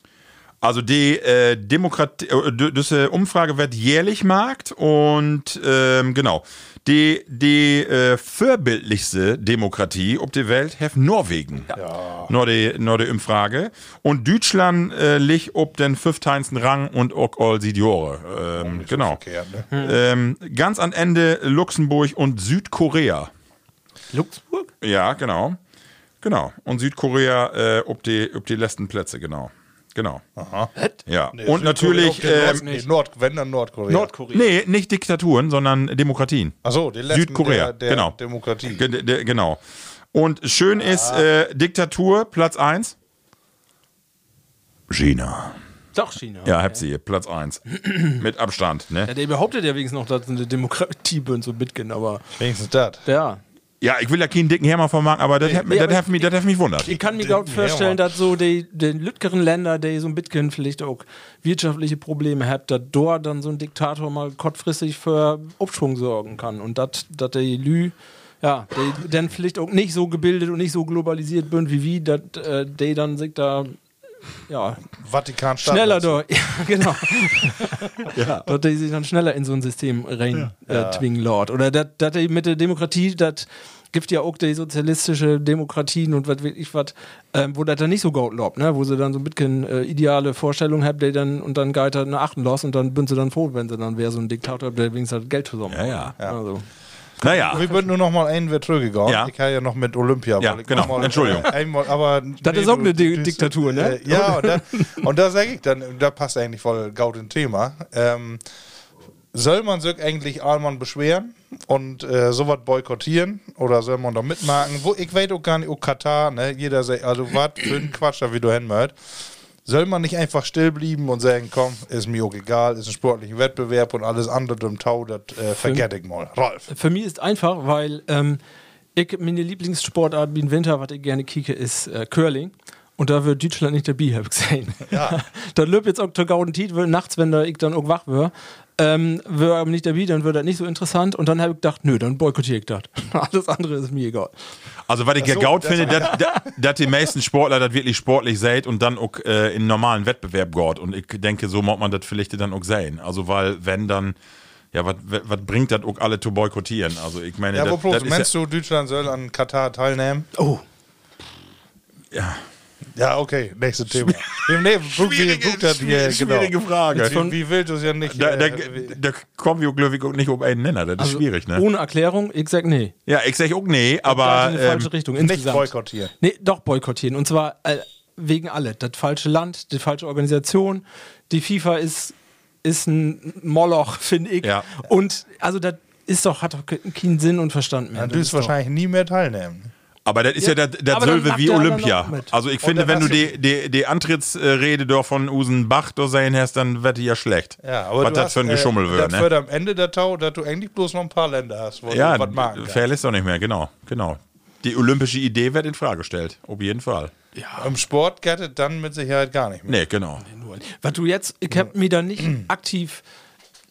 Also die äh, Demokratie, äh, diese Umfrage wird jährlich markt und ähm, genau. Die, die äh, vorbildlichste Demokratie auf der Welt hat Norwegen. Ja. Nur die, nur die Umfrage. Und Deutschland äh, liegt auf den 15. Rang und auch all die Jahre. Ähm, genau.
Verkehrt, ne?
Ähm, ganz am Ende Luxemburg und Südkorea.
Luxemburg?
Ja, genau. Genau. Und Südkorea äh, ob die, ob die letzten Plätze, genau. Genau. Ja.
Nee,
und natürlich.
der
ähm,
Nord, nee, Nord, wenn dann Nordkorea.
Nordkorea.
Nee, nicht Diktaturen, sondern Demokratien.
Achso, die letzten
Südkorea,
der, der
genau.
Demokratie.
Ge de genau. Und schön ist äh, Diktatur, Platz 1. China.
Doch, China.
Ja, habt sie, Platz 1. [clears throat] Mit Abstand, ne?
Ja, der behauptet ja wenigstens noch, dass es eine Demokratie bin, so mitgehen, aber
Wenigstens das.
ja.
Ja, ich will ja keinen dicken Hermann von machen, aber das hat mich, das hat mich, das hat mich wundert.
Ich kann mir
Den-
gut vorstellen, dass so die, die lütgeren Länder, die so ein bisschen vielleicht auch wirtschaftliche Probleme haben, dass dort dann so ein Diktator mal kurzfristig für Aufschwung sorgen kann und dass dass die Lü, ja, die dann vielleicht auch nicht so gebildet und nicht so globalisiert sind wie wir, dass äh, die dann sich da ja,
Vatikan
schneller da, [laughs] ja, genau. ja. Dass die sich dann schneller in so ein System rein äh, zwingen Lord. Oder dass die mit der Demokratie, das gibt ja auch die sozialistische Demokratien und was wirklich was, ähm, wo das dann nicht so gut läuft, ne? Wo sie dann so ein bisschen äh, ideale Vorstellungen haben, die dann und dann geht er nach achten los und dann sind sie dann froh, wenn sie dann wäre so ein Diktator, der wenigstens halt Geld zusammen.
Ja, ja.
Also.
Naja,
Wir würden nur noch mal einen wieder zurückgegangen.
Ja.
Ich kann ja noch mit Olympia.
Ja,
weil ich
genau.
Mal,
Entschuldigung. [laughs]
Einmal, aber
Das ist auch eine Di- Diktatur, ne?
Äh, ja, und da, [laughs] und da sage ich dann, da passt eigentlich voll gaut ein Thema. Ähm, soll man sich eigentlich Alman beschweren und äh, sowas boykottieren oder soll man da mitmachen? Wo, ich weiß auch gar nicht, oh Katar, ne? Jeder sagt, also was für ein Quatsch, da wie du hinmört. Soll man nicht einfach still blieben und sagen, komm, ist mir auch egal, ist ein sportlicher Wettbewerb und alles andere im Tau, das äh, vergett ich mal. Rolf.
Für mich ist einfach, weil ähm, ich meine Lieblingssportart wie im Winter, was ich gerne kicke, ist äh, Curling. Und da wird Deutschland nicht dabei, habe ich [laughs] gesehen.
Ja. [laughs]
da löbt jetzt auch der Gauden Titel nachts, wenn da ich dann auch wach wäre. Ähm, wäre aber nicht dabei, dann wird das nicht so interessant. Und dann habe ich gedacht, nö, dann boykottiere ich das. [laughs] Alles andere ist mir egal.
Also was ich ja
so,
gaut
das-
finde, dass- die meisten Sportler das wirklich sportlich seht und dann auch äh, in normalen Wettbewerb geht. Und ich denke, so muss man das vielleicht dann auch sehen. Also weil, wenn dann, ja, was bringt das auch alle zu boykottieren? Also ich meine,
Ja,
das,
wo
ist
meinst du, Deutschland soll an Katar teilnehmen?
Oh,
ja,
Ja, okay, nächstes Thema. nee, nee, [laughs] Brooke,
Schwierige-
Brooke hat hier,
schwierige-
genau.
Frage.
Wie, wie wild du es ja nicht.
da, da,
äh,
da kommen wir, glaube ich, auch nicht um einen Nenner. Das ist
also
schwierig, ne?
ohne Erklärung, ich sag nee.
Ja, ich sag auch nee, aber
in die
ähm,
falsche Richtung.
nicht
Insgesamt.
boykottieren.
Nee, doch boykottieren. Und zwar äh, wegen alle. Das falsche Land, die falsche Organisation. Die FIFA ist, ist ein Moloch, [laughs] finde ich.
Ja.
Und also das ist doch, hat doch ke- keinen Sinn und Verstand mehr.
Dann wirst
ist
du wahrscheinlich nie mehr teilnehmen.
Aber das ist ja,
Ja,
das, das
macht
wie Olympia. Also ich finde, wenn du die, die, die Antrittsrede doch von Usen Bach da sehen hast, dann wird die ja schlecht.
Ja, aber
was das
hast,
für ein
äh,
Geschummel wird,
Das
ne?
wird am Ende der Tau, dass du eigentlich bloß noch ein paar Länder hast, wo
Ja,
du was machen kannst.
fair ist doch nicht mehr, genau, genau. Die olympische Idee wird in Frage gestellt, auf jeden Fall.
Im Sport geht es dann mit Sicherheit gar nicht mehr.
Nee, genau.
Was du jetzt, ich hab mir da nicht [clears throat] aktiv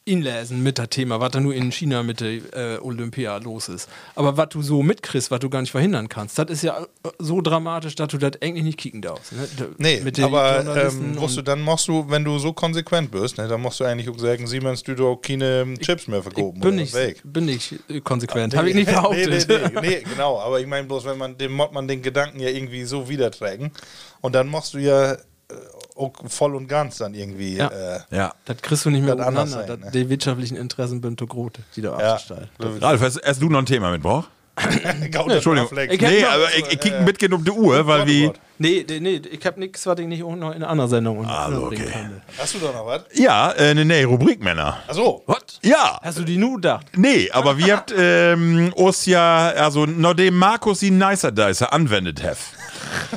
inlesen mit dem Thema, was da nur in China mit der äh, Olympia los ist. Aber was du so mitkriegst, was du gar nicht verhindern kannst, das ist ja äh, so dramatisch, dass du das eigentlich nicht kicken darfst. Ne?
Nee,
mit
aber ähm, musst du, dann musst du, wenn du so konsequent bist, ne, dann musst du eigentlich auch sagen, Siemens, du doch keine Chips mehr verkaufen.
bin
weg.
bin nicht äh, konsequent, habe ich nicht behauptet. [laughs]
Nee, nee, nee, nee, genau. Aber ich meine bloß, wenn man dem Mod man den Gedanken ja irgendwie so wiederträgen und dann musst du ja auch voll und ganz dann irgendwie.
Ja.
Äh,
Ja.
Das kriegst du nicht mehr
anders sein,
Das-
ne?
Die wirtschaftlichen Interessen sind zu groß, die da
ja.
Ralf, hast, hast du noch ein Thema mitgebracht? [laughs]
Gaudet
Entschuldigung.
Ich hab
Nee, aber ich, ich kick mit um die Uhr, weil wie.
Nee, nee, nee, ich habe nichts, was ich nicht auch noch in einer anderen Sendung
Also,
unterbringen
okay.
kann.
Hast du da noch was?
Ja, äh, ne, nee, Rubrik Männer.
Achso.
Was?
Ja.
Hast du die nur gedacht?
Nee, aber wir habt ähm, uns ja, also nachdem Markus die Nicer Dicer anwendet hat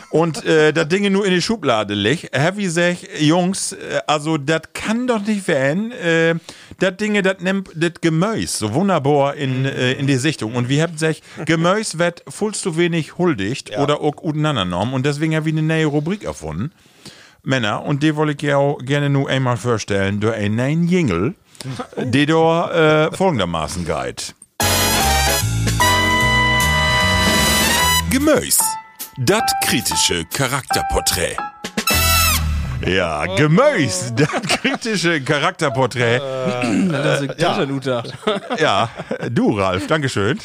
und äh, das Dinge nur in die Schublade liegt, hab ich gesagt, Jungs, äh, also das kann doch nicht werden, äh, das Dinge, das nimmt das Gemäus so wunderbar in, äh, in die Sichtung und wir habt gesagt, Gemäus wird voll zu wenig huldigt oder auch untereinander und deswegen habe ich eine neue Rubrik erfunden. Männer, und die wollte ich ja auch gerne nur einmal vorstellen, durch einen neuen Jingle, [laughs] der da äh, folgendermaßen geht. Gemäus. Das kritische Charakterporträt. Ja, Gemäus. Das kritische Charakterporträt.
Das ist ja.
Ja, du, Ralf, Dankeschön.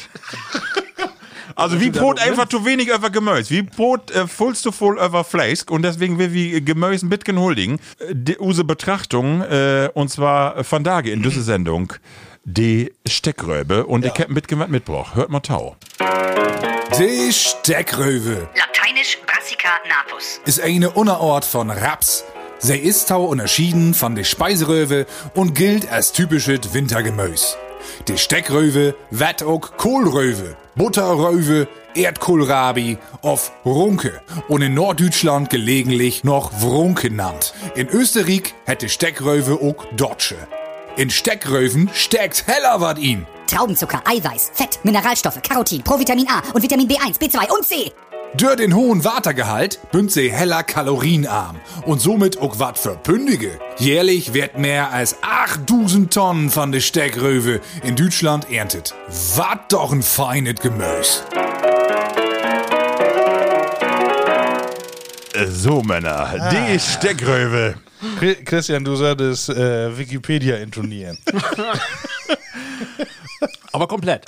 Also wie Brot einfach zu wenig über Gemäus. Wie Brot äh, vollst du voll über Fleisch und deswegen will wir Gemäus ein bisschen huldigen. Äh, Die, unsere Betrachtung, äh, und zwar von Tage in dieser Sendung, die Steckröbe und ich hab ein bisschen was mitgebracht. Hört mal Tau.
Die Steckröwe
Lateinisch Brassica napus.
ist eine Unterart von Raps. Sie ist tau unterschieden von der Speiseröwe und gilt als typisches Wintergemüse. Die Steckröwe wird auch Kohlröwe, Butterröwe, Erdkohlrabi auf Runke und in Norddeutschland gelegentlich noch Wrunke genannt. In Österreich hätte Steckröwe auch Dotsche. In Steckröwen steckt heller wat ihn.
Traubenzucker, Eiweiß, Fett, Mineralstoffe, Carotin, Provitamin A und Vitamin B1, B2 und C.
Durch den hohen Watergehalt bünd sie heller kalorienarm und somit auch wat für Pündige. Jährlich wird mehr als 8000 Tonnen von der Steckröwe in Deutschland erntet. Wat doch ein feines Gemüse.
So, Männer, die Steckröwe.
Chri- Christian, du solltest äh, Wikipedia intonieren. [laughs]
Aber komplett.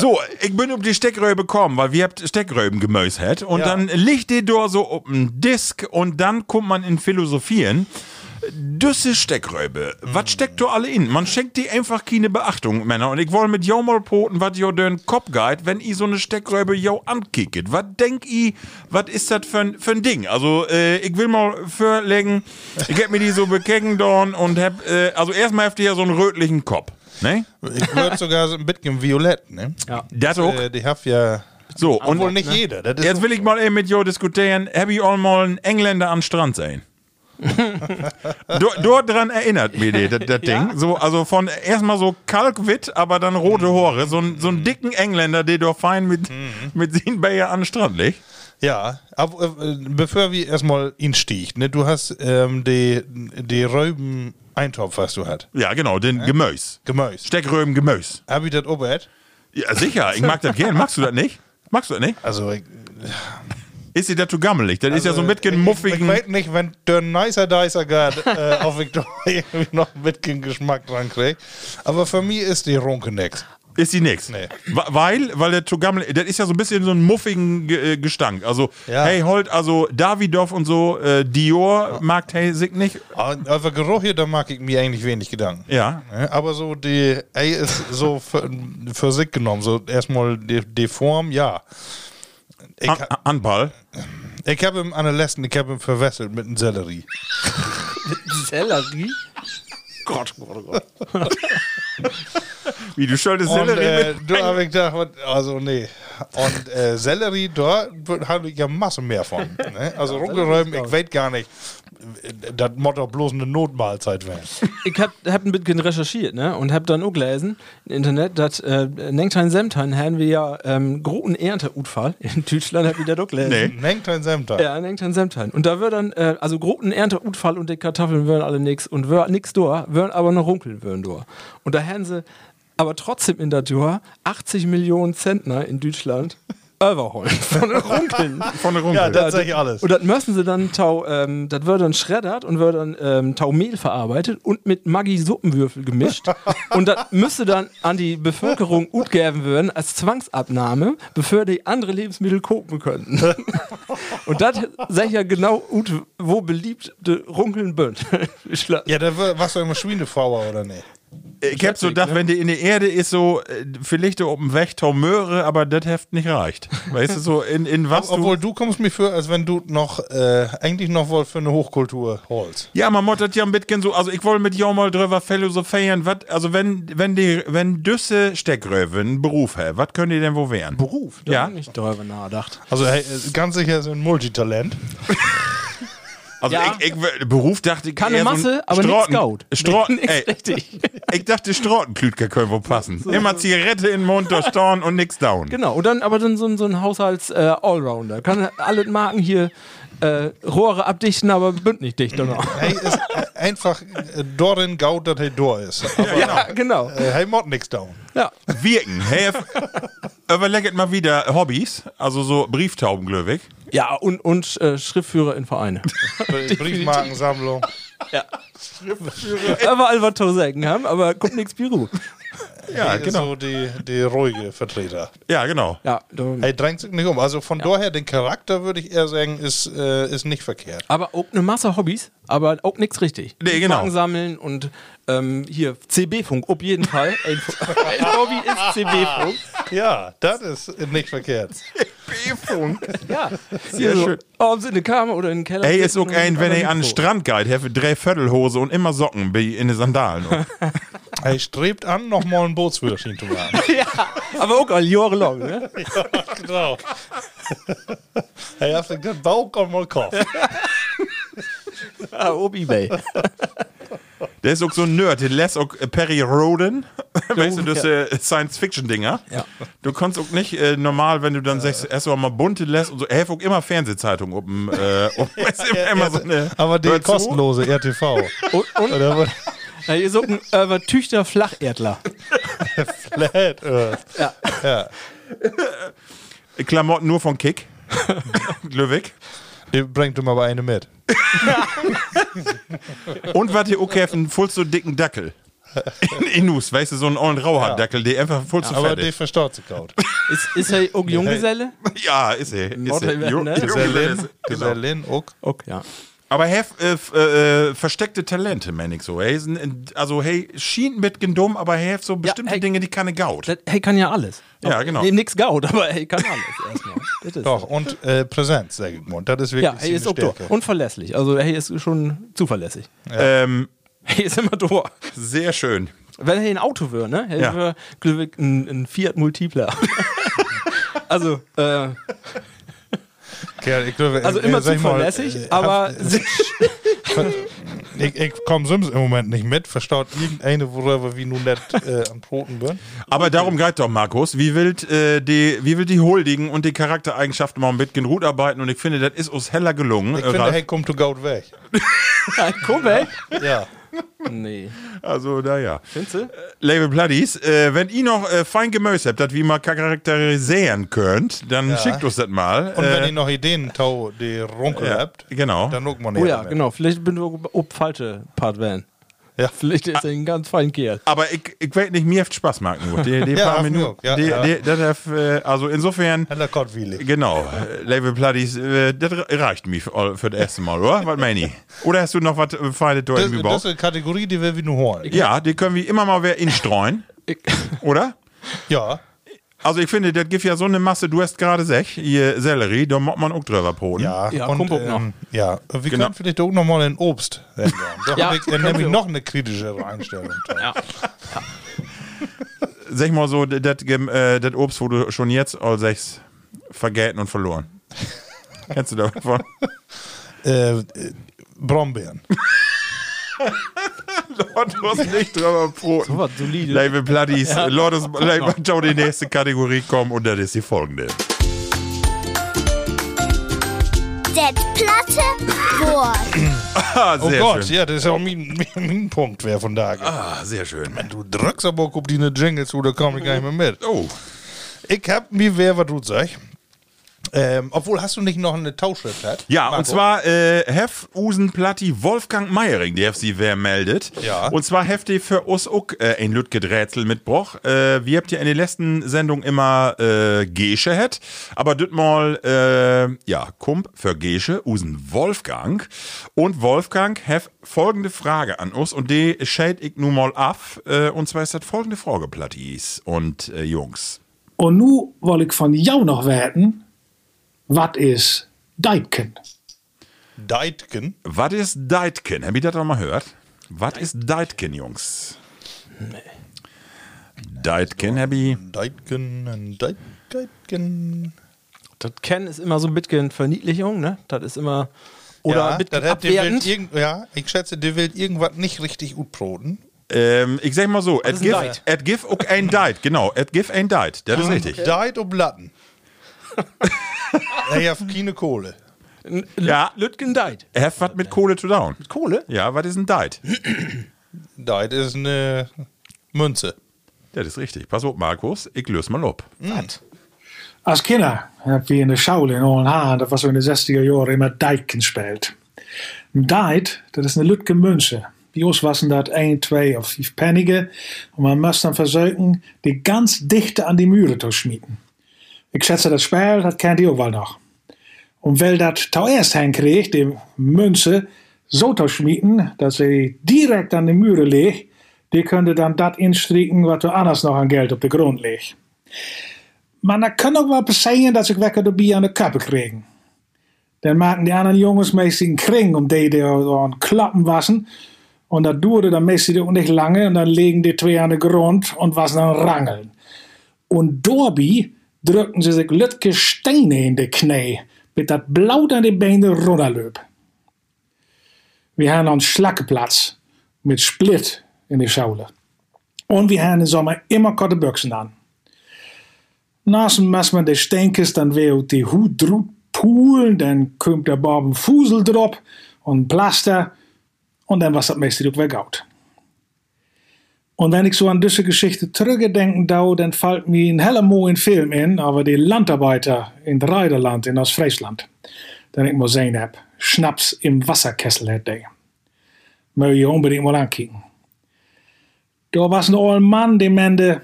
So, ich bin auf die Steckröbe gekommen, weil wir habt Steckröben gemäus hat. Und
Ja.
dann liegt die da so auf dem Disk und dann kommt man in Philosophieren. Düsse Steckröbe, was steckt da alle in? Man schenkt die einfach keine Beachtung, Männer. Und ich wollte mit jo mal poten, was jo den Kopf geht, wenn i so eine Steckröbe jo ankicket. Was denk i, was ist das für ein, für ein Ding? Also, äh, ich will mal vorlegen, ich hab mir die so bekecken dorn und hab, äh, also erstmal habt ihr ja so einen rötlichen Kopf, ne?
Ich würde sogar so ein bisschen violett, ne?
Ja.
Das auch.
Äh, die habt ja.
So, und
Obwohl nicht jeder. Das ist
Jetzt will ich mal eben mit Jo diskutieren. Hab ich auch mal einen Engländer am Strand sehen? [laughs] dort, dran erinnert mich die, das, das [laughs] Ding. So, also von erstmal so kalkwitt, aber dann rote Haare. So, ein- so einen dicken Engländer, der doch fein mit, mit seinen Bayer an den Strand liegt.
Ja, aber äh, bevor wir erstmal ihn sticht, ne, du hast ähm, die, die Röben Eintopf, was du hast.
Ja, genau, den Gemüse.
Gemäus.
Steckröben Gemüse.
Hab ich das obert?
Ja, sicher, ich mag das gern. Magst du das nicht? Magst du das nicht?
Also, ich,
Ist dir das zu gammelig? Das ist ja so ein bisschen
ich, ich
muffigen.
weiß nicht, wenn der nicer Dicer geht, äh, auf Victoria [laughs] irgendwie noch ein bisschen Geschmack dran kriegt. Aber für mich ist die Runke nix.
Ist die nix.
Nee.
Weil, weil der Tugammel, das ist ja so ein bisschen so ein muffigen Ge- äh, Gestank. Also,
Ja.
hey, Holt, also Davidoff und so, äh, Dior mag hey sich nicht.
Aber Über Geruch hier, da mag ich mir eigentlich wenig Gedanken.
Ja.
Ne, Aber so die, ey, ist so für, für sich genommen. So erstmal die, die Form, ja. Ich,
An
ha-
Anball.
ich habe ihn an der letzten, ich habe ihn verwechselt mit einem Sellerie.
Sellerie? Gott, Gott, Gott. [laughs] [laughs]
Wie du solltest
Und
Sellerie
äh, da habe ich gedacht, also nee. Und äh, Sellerie, da habe ich ja Masse mehr von. [laughs] Ne? Also Runkelräumen, ich weiß gar nicht, äh, das Motto bloß eine Notmahlzeit wäre. [laughs]
Ich hab, hab ein bisschen recherchiert, ne? Und hab dann auch gelesen im Internet, dass äh, Nengtein Semtein haben wir ja ähm, großen Ernteunfall. In Deutschland hab ich das auch gelesen.
Nee.
Nengt ein Semter.
Ja, Nengtein Semtein. Und da wird dann, äh, also großen Ernteunfall und die Kartoffeln würden alle nix und wär nix da, würden aber noch runkeln würden da. Und da haben sie aber trotzdem in der Tour 80 Millionen Zentner in Deutschland überholen [laughs] von den Runkeln.
Von der Runkel.
Ja, das sag ich alles.
Und das müssen sie dann tau, ähm, das wird dann schreddert und wird dann ähm, tau Mehl verarbeitet und mit Maggi Suppenwürfel gemischt. [laughs] und das müsste dann an die Bevölkerung gut geben werden als Zwangsabnahme, bevor die andere Lebensmittel kopen könnten. [laughs] und das sag ich ja genau gut, wo beliebte Runkeln bünd.
Ja, da warst du immer Schweinefrauer, oder nicht?
Ich hab so gedacht, wenn die in der Erde ist, so, äh, vielleicht auf dem Weg Möhre, aber das Heft nicht reicht. Weißt du, so in, in [laughs] was du.
Obwohl, du kommst mir für, als wenn du noch, äh, eigentlich noch wohl für eine Hochkultur holst.
Ja, man muss das ja ein bisschen so, also ich wollte mit Jo mal drüber philosophieren, was, also wenn, wenn die, wenn Düsse Steckröwe einen Beruf haben, was können die denn wo werden?
Beruf, da
Ja.
ich nicht drüber nachgedacht.
Also, hey, äh, ganz sicher ist ein Multitalent. [laughs]
Also
Ja.
ich, ich, Beruf dachte ich
Kann eine Masse,
so
aber nix
Strauten-
Gaut.
Strauten,
Nix
ey,
richtig.
ich dachte Strautenklütker können wo passen. Immer Zigarette in den Mund, da storn und nix down.
Genau, und dann aber dann so, ein- so ein Haushalts-Allrounder. Kann alle Marken hier äh, Rohre abdichten, aber bünd nicht dicht. Oder?
Hey, ist äh, einfach äh, dorin gaut, dass er da ist. [laughs] Aber
ja, genau.
äh, hey, mod nix down.
Ja.
Wirken. Hey, überlegt mal wieder Hobbys, also so Brieftauben, glöwig.
Ja, und, und äh, Schriftführer in Vereine. [laughs]
Briefmarkensammlung.
Überall was zu sagen haben, aber kommt nichts Büro.
Ja,
Genau. So die, die ruhige Vertreter.
Ja, genau.
Ja,
Hey, drängt sich nicht um. Also von daher, den Charakter würde ich eher sagen, ist, äh, ist nicht verkehrt.
aber auch eine Masse Hobbys, aber auch nichts richtig.
Nee, genau.
Marken sammeln und ähm, hier CB-Funk, auf jeden Fall. Ein, [laughs] ein Hobby ist CB-Funk.
Ja, das ist nicht verkehrt.
B-Funk.
Ja,
Sehr
hier so,
schön.
ob sie in den Kammer oder in den Keller.
Ey, ist auch ein, wenn ihr an den. Strand geht, have drei Viertelhose und immer Socken in den Sandalen.
Er [laughs] strebt an, nochmal ein Bootsführerschein zu machen. [laughs]
Aber auch all Jahre lang, ne?
genau. Hey, hast du den Bauch auch mal Kopf?
Ah, Ebay.
Der ist auch so ein Nerd, der lässt auch äh, Perry Roden, [laughs] weißt du, das
ja.
äh, Science-Fiction-Dinger.
Ja.
Du kannst auch nicht äh, normal, wenn du dann sagst, erst mal bunte lässt und so, er hat auch immer Fernsehzeitung um, äh, um [laughs] immer, immer so eine,
Aber die kostenlose RTV.
Und, und
Oder
na, ihr sucht ein äh, Tüchter Flacherdler.
Flat Earth.
Ja.
Ja.
Klamotten nur von Kick. [laughs] Löwig.
Die bringt ihm aber eine mit. [laughs]
Und was die auch einen voll so dicken Dackel. In Inus, weißt du, so einen ollen Rauhaardackel, der einfach voll zu
Aber die
ist.
verstaut sich kaut.
Ist, ist er auch Junggeselle?
Ja, ist er. Ist er.
Ne?
Jo-
Gesellin,
Genau.
Gesellin, auch.
Okay, ja.
Aber er hat äh, f- äh, äh, versteckte Talente, mein ich so. Hey, ein- also, hey, schien mit dumm, aber er hat so bestimmte
hey.
Dinge, die keine Gaut.
Das, hey, kann ja alles.
Ja, genau.
Nee, nix Gaut, [laughs] aber hey, kann alles [laughs] erstmal.
Doch, und äh, Präsenz, sag ich mal. Und das ist wirklich
Ja, hey, ist
seine
auch.
Stärke.
Und verlässlich. Also, hey, ist schon zuverlässig.
Ähm,
Hey, ist immer da.
sehr schön.
Wenn er ein Auto wäre, ne? Hey,
Ja.
wär, ein, ein Fiat Multipler. [laughs] also, äh,
Kerl, ich glaube,
also
äh,
immer
sag ich mal,
zuverlässig,
äh,
aber [laughs]
Ich, ich komme sonst im Moment nicht mit. Verstaut irgendeine, worüber wir nun nicht äh, am Broten bin.
Aber darum geht doch, Markus. Wie wild, äh, die, wie die Huldigen und die Charaktereigenschaften mal mit genug arbeiten und ich finde, das ist uns heller gelungen.
Ich
äh,
finde,
Ralf.
hey, kommt to Gaut weg. [laughs]
komm weg.
Ja.
Nee.
Also, naja.
Findest du?
Label Bloodies, äh, wenn ihr noch äh, fein Gemüse habt, das wie mal charakterisieren könnt, dann schickt uns das mal.
Und wenn
äh,
ihr noch Ideen, tau, die Runkel
ja,
habt,
genau.
dann guck mal
Oh
näher
ja,
damit.
genau. Vielleicht bin du ob falsche Part werden.
Ja.
Vielleicht ist er ein ganz fein Kerl.
Aber ich, ich weiß nicht, mir hat Spaß machen. Die, die [laughs]
Ja,
paar
auf
Minuten.
Ja,
die,
ja.
Die, das äh, also insofern,
Heller Kottwillig.
genau, äh, Label Bloodies, äh, das reicht mir für, für das erste Mal, oder? Was meine ich? Oder hast du noch was Feines
Das,
irgendwie
das ist
gebaut?
eine Kategorie, die wir wie nur holen.
Ja, die können wir immer mal wer instreuen, [laughs] oder?
Ja.
Also ich finde, das gibt ja so eine Masse, du hast gerade sech, hier Sellerie, da muss man auch drüber poten.
Ja,
Ja,
und,
auch noch.
ähm, ja, wir
Genau.
können vielleicht auch noch mal in Obst ändern. [laughs] Da
Ja,
habe ich äh,
können
nämlich noch eine kritischere Einstellung. [laughs]
ja. [laughs]
Sag mal so, das äh, das Obst, wo du schon jetzt all sechs vergelten und verloren. Kennst du davon?
äh, äh, Brombeeren. [laughs]
Lord, du hast nicht drüber poten.
So was solide.
Label Bloodies, ja. Lord, ist- Label, schau die nächste Kategorie kommen und das ist die folgende.
Det platte Wort.
Ah,
Oh
sehr
Gott,
schön.
ja, das ist auch mein, mein, Punkt, wer von da geht.
Ah, sehr schön.
Du drückst aber auch auf die Jingles zu, da komme ich gar nicht mehr mit.
Oh,
Ich hab mir wer, was du sagst. Ähm, obwohl, hast du nicht noch eine Tauschschrift? Hat?
Ja,
Marco?
und zwar äh, Hef Usen Platti Wolfgang Meiering, der sie wer meldet.
Ja.
Und zwar heft ihr für uns auch äh, ein Lütgedrätsel mitbroch. Äh, wir habt ja in der letzten Sendung immer äh, Gesche het, aber düt mal, äh, ja, Kump für Gesche, Usen Wolfgang. Und Wolfgang hef folgende Frage an uns und die schäd ich nun mal ab. Äh, und zwar ist das folgende Frage, Plattis und äh, Jungs.
Und nu wil ik van jou nog weten, wat is Dijken?
Deitgen.
Was ist Deitken? Habt ihr das doch mal gehört? Was ist Deitken, Jungs? Nee. Deitken, hab ich.
Deitgen, ein Deit- Deitgen.
Das Ken ist immer so ein bisschen Verniedlichung, ne? Das ist immer. Oder
ja,
ein bisschen abwertend.
irgend, ja, ich schätze, der will irgendwas nicht richtig gut broten.
Ähm, ich sag mal so,
ist Deit?
et gif auch ein Deit, genau, et gif ein Deit, das ist richtig.
Deit und Blatten. Ja, ja, keine Kohle.
Ja.
Lütgen Deit.
Er hat was mit Kohle zu down.
Kohle?
Ja, was ist ein Deit? [clears throat]
Deit ist eine Münze.
Das ist richtig. Pass auf, Markus, ich löse mal ab.
Als Kinder heb we in de Schule in Ollenhaan, dat was zo in de 60er jaren, immer Dijken gespeeld. Een Dijk, dat is een lutke Münze. Bij ons was dat 1, 2 of 5 Pennige. Und man muss dann versuchen, die ganz dichte an die Mühre zu schmieden. Ich schätze, das Spiel, ihr auch wohl noch. Und weil das zuerst hinkriegt, die Münze so zu schmieden, dass sie direkt an die Mühre liegt, die könnte dann das instrieken, was du anders noch an Geld auf der Grund liegt. Maar dan kan ook wel passieren dat ze wekker erbij aan de kappen kregen. Dan maken die anderen jongens meestal een kring om die aan klappen wassen. Und das dauerte dann meestal auch nicht lange und dann legen die zwei an den Grund und was dann rangeln. Und dabei drückten sie sich lütke Steine in die Knie, mit dat Blut an die Beine runterlöp. Wir haben einen Schlackeplatz. mit Split in die Schule. Und wir haben im Sommer immer korte Büchsen an. Naast muss man de steenkist dan weer die hoed droet poelen, dan kommt der Bob ein Fusel drop und Plaster und dann was das meiste auch weg. Und wenn ich so an diese Geschichte zurückdenken dau, dann fällt mir ein heller mooie Film in, aber die Landarbeiter in Reiderland in Ostfriesland, den ich mal sehen hab, Schnaps im Wasserkessel hat der. Möge je unbedingt mal ankicken. Da was ein old Mann, die meinte,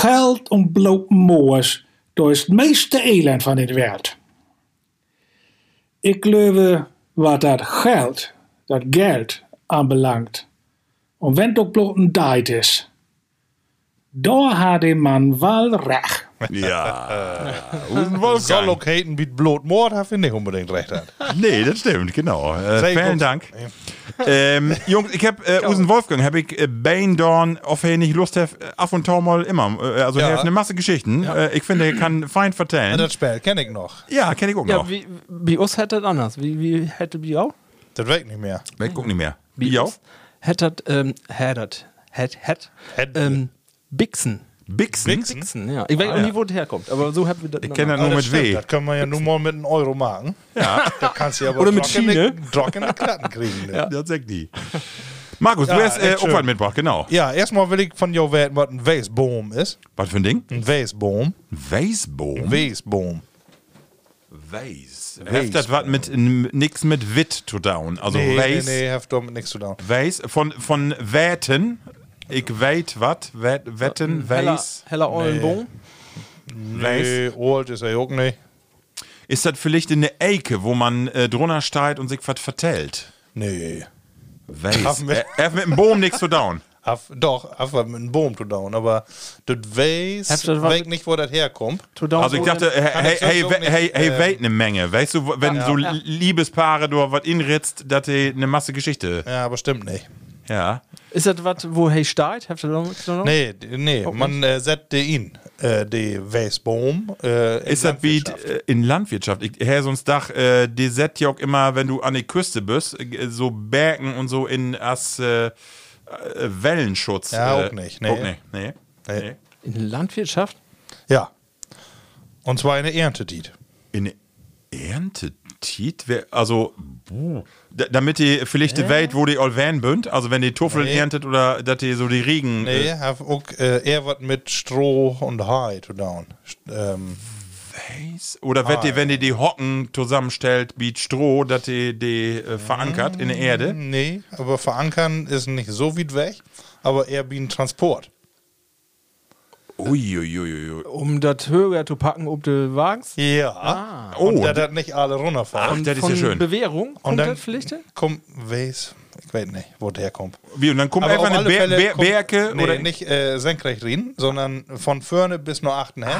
Geld und bloot moors, dat is het meeste elend van de wereld. Ik geloof wat dat geld, dat geld aanbelangt, en wenn het ook bloot een tijd is, daar had de man wel recht.
Ja. [laughs]
Soll
Wolfgang.
auch haten wie Blut Mord, hat er nicht unbedingt recht hat.
Nee, das stimmt, genau. Äh, vielen. Dank. ähm, Jungs, ich hab äh, Usen Wolfgang, hab ich äh, Beindorn, auf er nicht Lust hat, äh, ab und zu mal immer. Äh, also
Ja.
er hat eine Masse Geschichten. Äh, ich finde, er kann fein vertellen.
Das Spiel kenne ich noch.
Ja, kenn ich auch
Ja,
noch.
wie, bei uns hätte das anders. Wie, wie hätte die auch?
Das weiß ich nicht mehr.
Ich guck nicht mehr.
Bei
Wie auch?
Das, ähm, hätte, hätte, Hätte. ähm, Bixen.
Bixen?
Bixen, ja. Ich weiß auch
ja.
nicht, wo das herkommt, aber so haben wir das
Ich kenne das
mal.
nur
Ah,
mit W.
Das können wir ja nun mal mit einem Euro machen.
Ja,
Da kannst du ja aber
Oder mit Schiene.
trockene Klatten kriegen. ne?
das sagt die. Markus, du
Ja,
hast äh, was mitgebracht, genau.
Ja, erstmal will ich von dir wissen, was ein Weisbaum ist.
Was für ein Ding?
Ein Weisbaum.
Weißbohm.
Weisbaum.
Weiß. Hat das was mit nix mit Witt zu tun? Also
Nee, nee,
Weiß.
nee, hat damit nichts zu tun.
Weiß von von Wäten. Ich weit wat? Wetten,
Heller,
weiß,
heller Eulenbogen.
weiß.
Nee, alt ist er auch nicht.
Ist das vielleicht eine Ecke, wo man äh, drunter steigt und sich was vertellt?
Nee.
Weiß. Er hat mit dem Boom nichts zu down.
Haf, doch, einfach mit einem Baum zu down, aber das weiß,
Habt ihr was
weiß
mit-
nicht, wo das herkommt.
To down
Also ich dachte, hey, hey, hey, hey, hey, wait eine Menge. Weißt du, wenn
Ja.
so
Ja.
Liebespaare da was inritzt, dass die eine Masse Geschichte.
Ja, aber stimmt nicht.
Ja.
Ist das was, wo hey steht? Habt ihr da noch-?
Nee, nee, man äh, setzt ihn, äh, die Weißbaum. Äh, in
Ist das wie äh, in Landwirtschaft? Ich, Herr, so ein Dach, äh, die set ja auch immer, wenn du an die Küste bist, äh, so Bergen und so in as äh, äh, Wellenschutz.
Ja,
äh,
auch nicht, nee.
Auch nicht, nee.
Nee.
In Landwirtschaft?
Ja. Und zwar eine Erntetiet.
In Erntetit? Also, damit die vielleicht die Welt, wo die Olvan bünd, also wenn die Tuffeln
Nee.
erntet oder dass die so die Regen.
Nee,
Äh,
hab auch äh, eher was mit Stroh und Hai zu down. Ähm,
weiß? oder wird die, wenn die die Hocken zusammenstellt, wie Stroh, dass die die äh, verankert in der Erde?
nee, aber verankern ist nicht so weit weg, aber eher wie ein Transport.
Uiuiuiui.
Um das höher zu packen, ob du Wagens?
Ja.
Oh,
und da das nicht alle runterfahren.
Ach, das ist ja schön.
Bewährung?
und
Kommt
dann
hin?
kommt, weiß, ich weiß nicht, wo der herkommt.
Wie, und dann kommt einfach eine
alle
Ber Ber
kommt-
Berke
nee,
oder
nicht äh, senkrecht rein, sondern von vorne bis nach achten hin.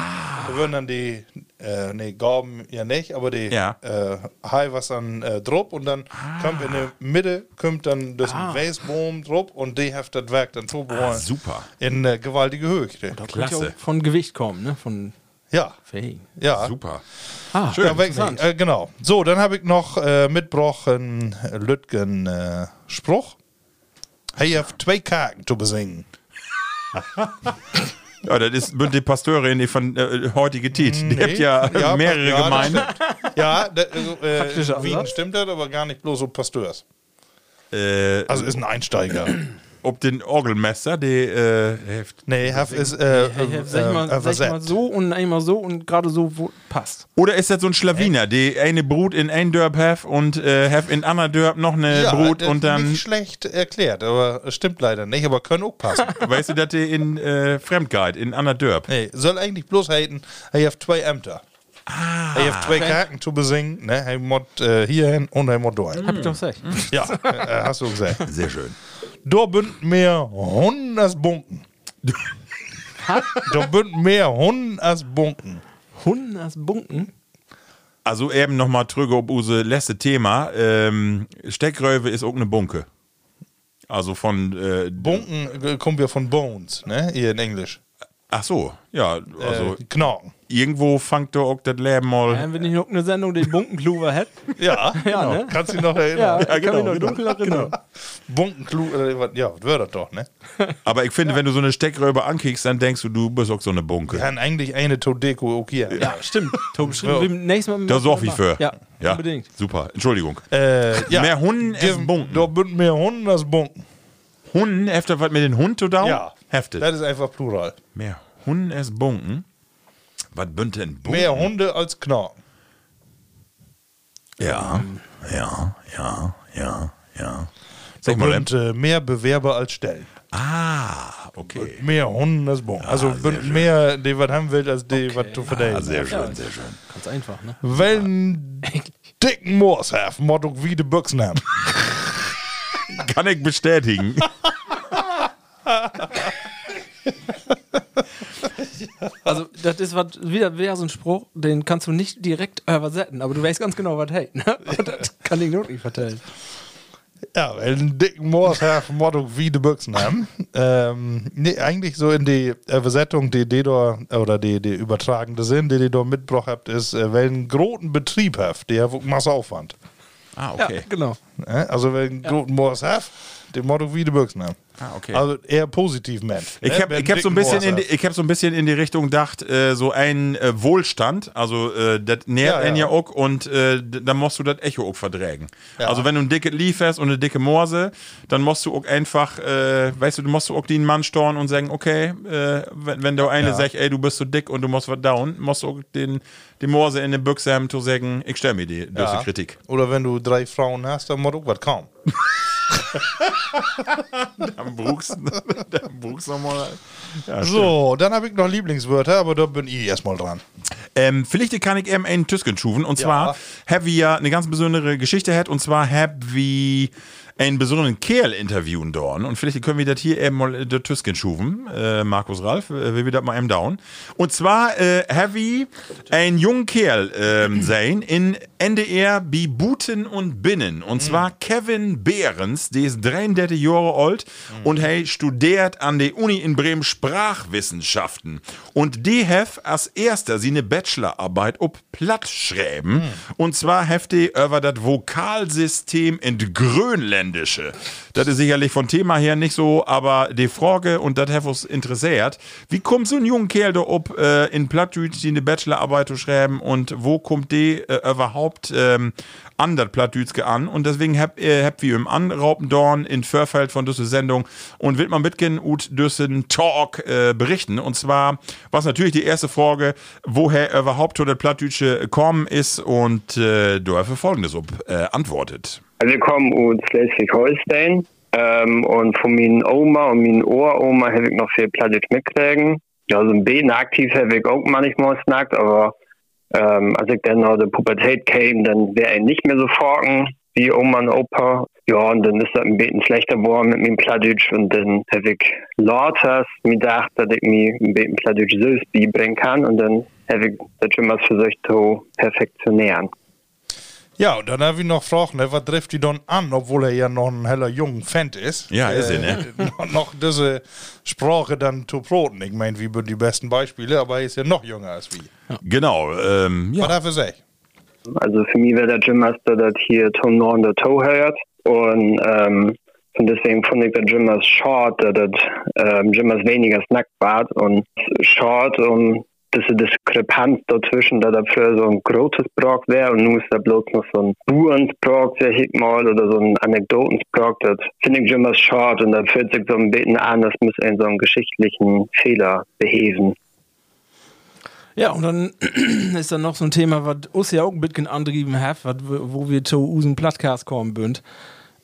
Da würden dann die, äh, nee, Gauben ja nicht, aber die
Ja.
äh, Hai was dann äh, drup und dann kommt in der Mitte kommt dann das Weißbaum drup und die heft das Werk dann zu
Ah, super.
in äh, gewaltige Höhe.
Könnte ja
Klasse.
auch von Gewicht kommen, ne? Von
Ja,
Fähigen.
ja.
Super.
Ah,
Ja, weg nicht. Äh, genau. So, dann habe ich noch äh, mitbrochen Lütgen äh, Spruch. Hey, ihr habt zwei Kaken zu besingen. [laughs]
Ja, das ist die Pasteurin die von äh, heutige Tiet. Die
Nee.
habt ja,
Ja,
mehrere
ja, das
Gemeinden.
Ja, da, also, äh, Wien stimmt das, aber gar nicht bloß so Pasteurs.
Äh,
Also ist ein Einsteiger.
Ob den Orgelmesser, die äh, hilft.
nee, Hef ist äh,
Hey, hey, sag ich mal,
äh,
sag ich mal so und einmal so und gerade so, wo passt.
Oder ist das so ein Schlawiner, die eine Brut in ein Dörp hef und äh, hef in anderer Dörp noch eine
ja,
Brut
das
und
ist
dann,
Nicht schlecht erklärt, aber es stimmt leider nicht, aber können auch passen. [laughs]
weißt du, dass die in äh, Fremdguide, in anderer Dörp.
nee, soll eigentlich bloß heißen, er hat zwei Ämter. Ah, er hat zwei Kaken zu besingen, ne? Er muss äh, hierhin und er muss dahin.
Hab ich doch gesagt.
Ja, [laughs] äh, hast du gesagt.
Sehr schön.
Da bünd mehr Hunden als Bunken. da bünd mehr Hunden als Bunken.
Hunden als Bunken?
Also eben nochmal trüge ob use letzte Thema. Ähm, Steckröwe ist auch eine Bunke. Also von äh,
Bunken äh, kommt ja von Bones, ne? Hier in Englisch.
Ach so, ja, also
äh, Knochen.
irgendwo fangt doch auch das Leben mal.
Haben wir nicht noch eine Sendung, die Bunkenkluver hat? [laughs]
Ja,
Ja,
genau.
ne?
Kannst du dich noch erinnern?
Ja,
genau,
kann mich noch
genau,
dunkel erinnern.
Bunken, Klu, äh, was- ja, was wird das doch, ne? [laughs]
Aber ich finde, wenn du so eine Steckröbe ankickst, dann denkst du, du bist auch so eine Bunke.
Haben eigentlich eine Todeko auch hier.
Ja, [laughs] stimmt. Tom,
Ja.
ja. nächstes Mal.
Da sorg ich für.
Ja,
ja,
unbedingt.
Super. Entschuldigung.
Äh, ja.
Mehr Hunden als
Gib-
Bunken.
Da mehr Hunden als Bunken.
Hunden, heftet was mit den Hund zu down?
Ja.
Heftet.
Das ist einfach Plural.
Mehr Hunden als Bunken. Was bünd denn Bunken?
Mehr Hunde als Knaken.
Ja, ja, ja, ja, ja. Sag mal,
bünd äh, mehr Bewerber als Stellen.
Ah, okay.
Mehr Hunden als Bunken. also bünd mehr, die was haben will, als die, was du verdienen.
Ah, sehr schön, sehr schön.
Ganz einfach, ne?
Wenn [laughs] dicken Moors have, Motto wie die Büchsen haben.
Kann ich bestätigen.
Also, das ist was, wieder, wieder so ein Spruch, den kannst du nicht direkt übersetzen, aber du weißt ganz genau, was hey. Ne? [laughs] Das kann ich noch nicht vertellen.
Ja, wenn dicken Moors have, Motto wie die Büchsen haben. ähm, nee, eigentlich so in die Übersetzung, die da, oder die, die übertragende Sinn, die da mitgebracht habt, ist, äh, wenn einen großen Betrieb habt, der hat Masse Aufwand.
Ah,
Ja,
okay.
genau.
Ne? Also wenn einen großen Moors have, den Motto wie die Büchsen haben.
Ah, okay.
Also eher positiv, man.
Ich
Ne?
habe hab so ein bisschen in die, ich hab so ein bisschen in die Richtung gedacht, äh, so ein äh, Wohlstand, also äh, das nährt
Ja,
einen ja
ja.
auch und äh, dann musst du das Echo auch verträgen.
Ja.
Also wenn du ein dickes Lief hast und eine dicke Morse, dann musst du auch einfach, äh, weißt du, du musst du auch den Mann storn und sagen, okay, äh, wenn, wenn der eine
Ja.
sagt, ey, du bist so dick und du musst was down, musst du auch den, die Morse in den Büchse haben zu sagen, ich stell mir die
Ja.
Kritik.
Oder wenn du drei Frauen hast, dann muss auch was kaum. [laughs]
Dann brauchst [laughs] dann brauchst du mal. Ja,
So, dann habe ich noch Lieblingswörter, aber da bin ich erstmal dran.
Ähm, vielleicht kann ich eben einen Tüsken schufen. Und zwar haben wir ja eine ganz besondere Geschichte gehabt. Und zwar haben wir einen besonderen Kerl interviewen dort. Und vielleicht können wir das hier eben mal der Tüsken schufen. Äh, Markus Ralf, äh, will wir das mal eben down. Und zwar äh, haben wir einen jungen Kerl ähm, [clears throat] sein in NDR bei Buten und Binnen. Und zwar Kevin Behrens, der ist 33 Jahre alt und hey studiert an der Uni in Bremen Sprachwissenschaften. Und die hat als erster seine Bachelorarbeit ob Platt schreiben. Und zwar heftig über das Vokalsystem in Grönländische. Das ist sicherlich von Thema her nicht so, aber die Frage, und das hat uns interessiert, wie kommt so ein junger Kerl da ob äh, in Plattdeutsch die eine Bachelorarbeit zu schreiben und wo kommt die äh, überhaupt ähm, an das Plattdeutsch an? Und deswegen hab, äh, hab wir im Anraupendorn in Förfeld von dieser Sendung und will man mitgehen und düssen Talk äh, berichten. Und zwar was natürlich die erste Frage, woher überhaupt das Plattdeutsche kommen ist und äh, du hast folgendes ob, äh, antwortet.
Also wir kommen aus Schleswig-Holstein ähm, und von meinen Oma und meinen Uroma habe ich noch viel Plattdeutsch mitkriegen. Ja, so ein bisschen aktiv habe ich auch manchmal snackt, aber ähm, als ich dann noch der Pubertät kam, dann wäre ich nicht mehr so forken wie Oma und Opa. Ja, und dann ist das ein bisschen schlechter geworden mit meinem Plattdeutsch und dann habe ich lauter mir gedacht, dass ich mir ein bisschen Plattdeutsch selbst beibringen kann und dann habe ich das schon mal versucht zu perfektionieren.
Ja, und dann habe ich noch gefragt, ne, was trifft die dann an, obwohl er ja noch ein heller junger Fan ist.
Ja, ist er, ne?
noch, noch diese Sprache dann zu proten. Ich meine, wie die besten Beispiele, aber er ist ja noch jünger als wir.
Genau, ähm, ja.
Was darf er sagen?
Also für mich wäre der Gym Master, das hier Tom Norden der Toe hört. Und, ähm, und deswegen fand ich der Master short, dass das ähm, Master weniger snackt war. Und short, um diese Diskrepanz dazwischen, da dafür so ein großes Brock wäre und nun ist da bloß noch so ein Buhrensbrock, sag ich mal, oder so ein Anekdotensbrock, das finde ich Gym Master short und da fühlt sich so ein bisschen an, das muss einen so einen geschichtlichen Fehler beheben.
Ja, und dann [clears throat] ist dann noch so ein Thema, was uns ja auch ein bisschen angetrieben hat, wo wir zu unseren Podcast kommen bünd,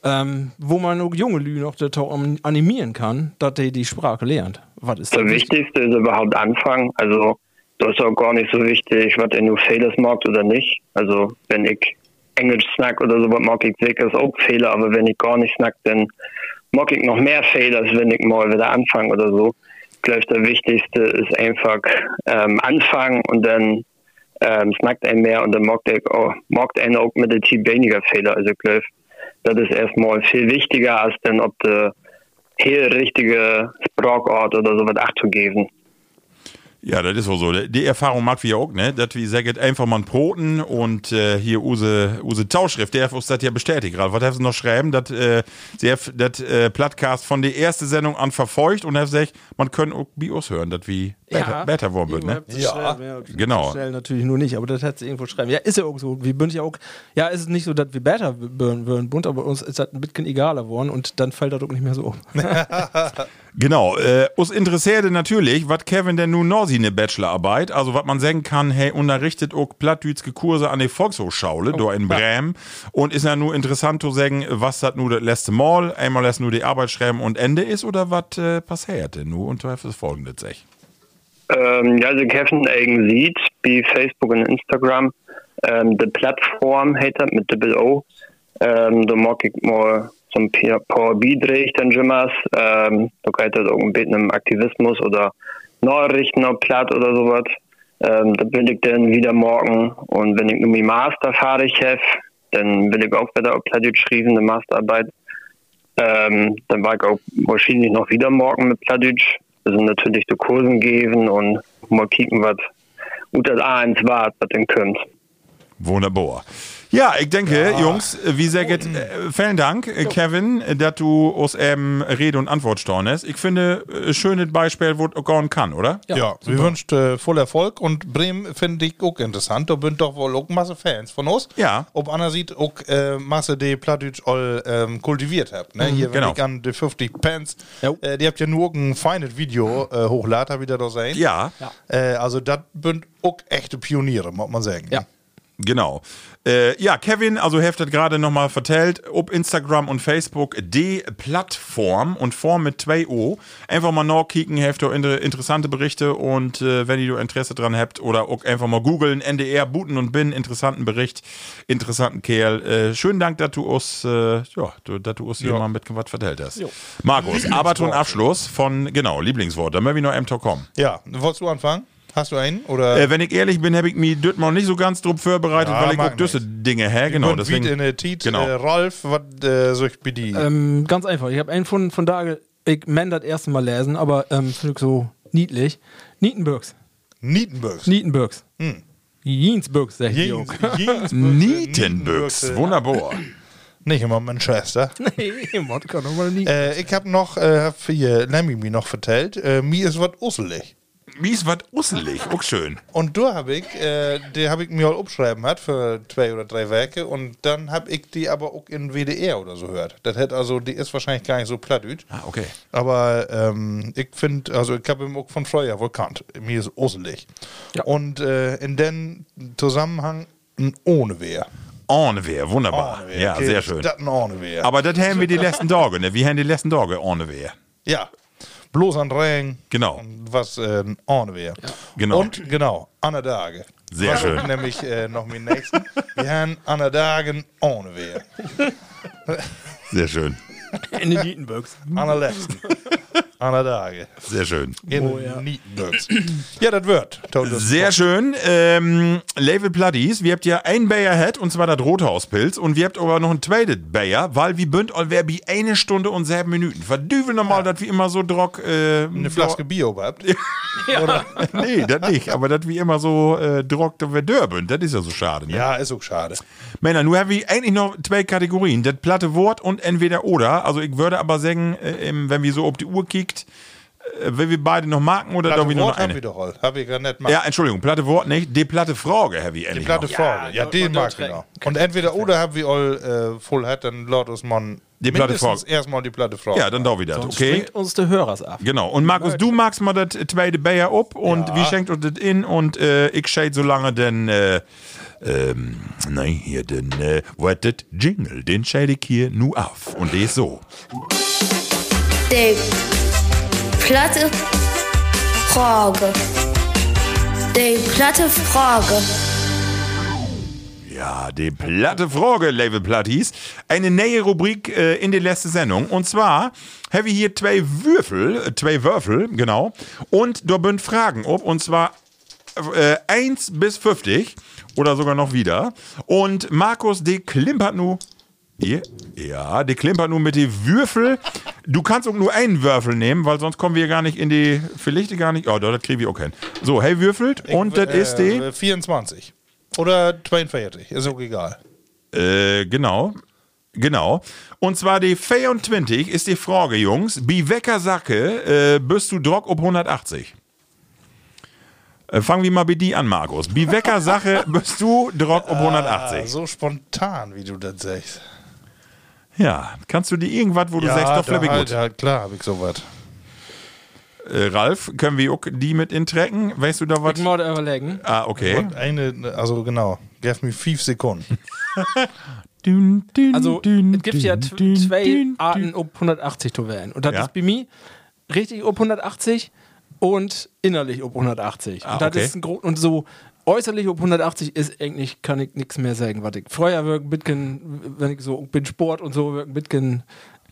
ähm, wo man auch junge Lü noch dazu animieren kann, dass die die Sprache lernt. Was ist
Das
das?
Wichtigste ist überhaupt anfangen. Also, das ist auch gar nicht so wichtig, was ihr nur Fehler mag oder nicht. Also, wenn ich Englisch snack oder so, mag ich wirklich auch Fehler, aber wenn ich gar nicht snack, dann mag ich noch mehr Fehler, als wenn ich mal wieder anfange oder so. Ich glaube, das Wichtigste ist einfach ähm, anfangen und dann ähm, snackt ein mehr und dann mag ich auch, auch mit der Team weniger Fehler. Also, ich glaube, das ist erstmal viel wichtiger, als dann, ob der hier richtige Sprachort oder so was acht zu geben.
Ja, das ist wohl so. Die Erfahrung mag wir auch, ne? Dass wir sagen, einfach mal Broten und äh, hier use, use Tauschschrift, der hat uns das ja bestätigt gerade. Was haben sie noch schreiben? dass äh, sie das äh, Plattcast von der ersten Sendung an verfolgt und haben gesagt, man kann auch bei uns hören, dass wie besser, besser worden wird, ne?
Ja,
Genau.
Schnell natürlich nur nicht, aber das hat sie irgendwo schreiben. Ja, ist ja auch so. Wir bünd ja auch, ja, ist es nicht so, dass wir besser würden, bunt, aber uns ist das ein bisschen egaler geworden und dann fällt das auch nicht mehr so auf. [laughs] [laughs]
Genau, äh, uns interessiert natürlich, was Kevin denn nun noch sie eine Bachelorarbeit, also was man sagen kann, hey, unterrichtet auch plattdütske Kurse an der Volkshochschule, da in Bremen, und ist ja nur interessant zu sagen, was das nur das letzte Mal, einmal lässt nur die Arbeit schreiben und Ende ist, oder was äh, passiert denn nur, und da ist folgendes sag.
Ähm, ja, also Kevin eigen sieht, wie Facebook und Instagram, ähm, die Plattform heter mit Double O. Ähm, da mag ich mal Beiträge dann jimmers. Ähm, ein bisschen um Aktivismus oder Nachrichten auf Platt oder sowas. Ähm, da bin ich dann wieder morgen und wenn ich nur mein Master fertig habe, dann will ich auch wieder auf Platt schreiben, eine Masterarbeit. Ähm, dann war ich auch wahrscheinlich noch wieder morgen mit Plattdeutsch. Also natürlich die Kursen geben und mal kicken, was gut das A1 war, was denn kommt.
Wunderbar. Ja, ich denke, Jungs, wie sehr geht, äh, vielen Dank, äh, Kevin, äh, dass du uns ähm, Rede und Antwort stornest. Ich finde, äh, schönes Beispiel, wo es auch gehen kann, oder?
Ja, wir wünschen äh, voll Erfolg und Bremen finde ich auch interessant. Da sind doch wohl auch Masse Fans von uns.
Ja.
Ob Anna sieht, auch äh, Masse die Plattdeutsch all ähm, kultiviert habt. Ne? Hier, wenn
genau.
ich an die 50 Pence,
Jo.
äh, die habt ja nur ein feines Video äh, hochladen, hab ich da doch sehen.
Ja,
Äh, also das sind auch echte Pioniere, muss man sagen.
Ja.
Genau. Äh, ja, Kevin, also heftet gerade nochmal vertellt, ob Instagram und Facebook die Plattform und Form mit 2 O. Einfach mal nachkicken, inter interessante Berichte und äh, wenn ihr Interesse dran habt oder auch einfach mal googeln, NDR, Buten und Bin, interessanten Bericht, interessanten Kerl. Äh, schönen Dank, dass du uns, äh, ja, dass du uns hier mal mit was vertellt hast. Markus, Arbeit und Abschluss von, genau, Lieblingswort, da möchte ich noch kommen.
Ja, wolltest du anfangen? Hast du einen? Oder?
Äh, wenn ich ehrlich bin, habe ich mich dort mal nicht so ganz drauf vorbereitet,
Ja,
weil ich
mag
auch diese Dinge her, genau.
Und
Deswegen,
wie in der Tiet,
genau.
äh, Rolf, was äh, soll ich dir?
Ähm, ganz einfach. Ich habe einen von, von da, ich mein das erste Mal lesen, aber ähm, finde ich so niedlich. Nietenbürgs.
Nietenbürgs.
Nietenbürgs.
Hm.
Jensbürgs, sag ich dir
Jens,
auch.
Jens,
Nietenbüchs, wunderbar. [laughs]
Nicht immer Manchester. [laughs]
Nee, Mann, kann mal nie.
Äh, ich habe noch, äh, hab für ihr Lemmy mir noch vertellt, äh, mir ist was usselig.
Mir ist was usselig, auch schön.
Und da habe ich, äh, die habe ich mir all abschreiben hat für zwei oder drei Werke und dann habe ich die aber auch in WDR oder so gehört. Das hätte also, die ist wahrscheinlich gar nicht so plattdütsch.
Ah, okay.
Aber ähm, ich finde, also ich habe ihn auch von früher wohl kannt. Mir ist usselig. Und äh, in den Zusammenhang ein ohne Wehr.
Ohne Wehr, wunderbar.
Ohne Wehr.
Ja,
Okay,
sehr schön.
Das ein ohne Wehr.
Aber das haben wir die letzten Tage, ne? Wir haben die letzten Tage ohne Wehr.
Ja. Bloß an Regen.
Genau.
Was äh, ohne wäre.
Genau.
Und genau, Anne Tage.
Sehr
Was
schön.
Nämlich äh, noch mit nächsten. Wir haben Anne Dagen ohne Wehr.
Sehr schön.
In den Nietenbürgs.
Anne letzten. Anne Tage.
Sehr schön.
In
Oh, ja.
Ja, das wird.
Sehr schön. Ähm, Level Bloodies, wir habt ja ein Bayer hat und zwar das Rothauspilz und wir habt aber noch ein zweites Bayer, weil wir bünd all wer wie eine Stunde und sieben Minuten. Verdüvel nochmal, dass wir immer so drock. Äh,
Eine Flaske Bier überhaupt.
nee, das nicht, aber das wie immer so äh, drock, dass wir dörben. Das ist ja so schade, ne?
Ja, ist auch schade.
Männer, nun haben wir eigentlich noch zwei Kategorien. Das platte Wort und entweder oder. Also ich würde aber sagen, äh, wenn wir so auf die Uhr kickt, äh, wenn wir beide noch marken oder
Platte
doch wir nur
Wort
noch eine?
wir doch all. Hab ich gar nicht.
Ja, Entschuldigung, platte Wort nicht. Die platte Frage haben wir
Die platte
noch.
Frage. Ja,
und-
den
und
mag ich noch. Und entweder oder haben wir all äh, voll hat, dann laut uns man
Die platte Frage.
erstmal die platte Frage.
Ja, dann da wieder.
Sonst
Okay.
springt uns der Hörers ab.
Genau. Und Markus, du magst mal das zweite Bayer ab und
Ja.
wie schenkt uns das in und äh, ich scheid so lange den, äh, ähm, nein, hier den, äh, what das Jingle, den scheid ich hier nu auf. Und der ist so.
Die platte Frage. Die platte Frage.
Ja, die platte Frage, Level Platties. Eine neue Rubrik äh, in der letzten Sendung. Und zwar haben wir hier zwei Würfel, äh, zwei Würfel, genau. Und da sind Fragen ob. Und zwar äh, 1 bis 50 oder sogar noch wieder. Und Markus, die klimpert nu. Ja, die klimpert nu mit den Würfel Du kannst auch nur einen Würfel nehmen, weil sonst kommen wir gar nicht in die. Vielleicht gar nicht. Oh, das kriegen wir auch hin. So, hey, würfelt. und das ist die.
Äh, 24. Oder 42, ist auch egal.
Äh, genau. Genau. Und zwar die 24 ist die Frage, Jungs. Wie Wecker Sacke äh, bist du Drock ob 180? Äh, fangen wir mal bei die an, Markus. Wie Wecker Sache [laughs] bist du Drock ob 180?
Ah, so spontan, wie du das sagst.
Ja, kannst du dir irgendwas, wo du sagst, doch ich
halt,
gut.
halt, klar, habe ich sowas.
Äh, Ralf, können wir auch die mit intrecken? Weißt du da was?
Ich mal überlegen.
Ah, okay.
Und eine, also genau, gib mir fünf Sekunden. [laughs]
Dün, dün,
Also,
dün,
es gibt ja
dün,
tw-
dün,
zwei
dün,
Arten, ob 180 zu wählen. Und das
Ja.
ist bei mir richtig ob 180 und innerlich ob 180.
Ah,
und das
okay.
ist ein Gro und so äußerlich ob 180 ist eigentlich, kann ich nichts mehr sagen, was ich. Früher wirkt ein bisschen, wenn ich so bin Sport und so, wirkt ein bisschen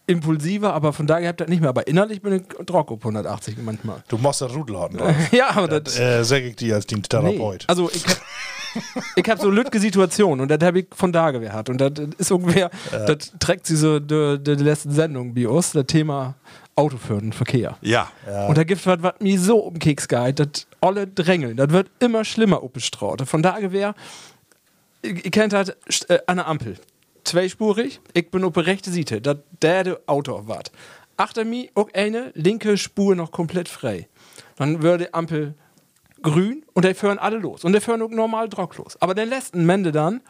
impulsiver, aber von daher habt ihr das nicht mehr. Aber innerlich bin ich Drock ob 180 manchmal.
Du musst das Rudel haben. Ralf. [laughs]
ja, aber das.
Das äh, sag ich dir als
Nee.
Diensttherapeut.
Also ich hab, ich hab so lütge Situationen und das habe ich von da gehabt. Und das ist ungefähr, das trägt diese die, die letzten Sendung bei uns, das Thema Autoführen und Verkehr.
Ja.
Und da gibt es was, was mir so um den Keks geht, das alle drängeln, das wird immer schlimmer abgestraut. Von da wäre, ich kennt halt äh, eine Ampel, zweispurig, ich bin auf der rechten Seite, das der der Auto wart. Achter mir auch eine linke Spur noch komplett frei. Dann würde die Ampel grün und der fahren alle los. Und der fahren auch normal los. Aber der letzten Mende dann,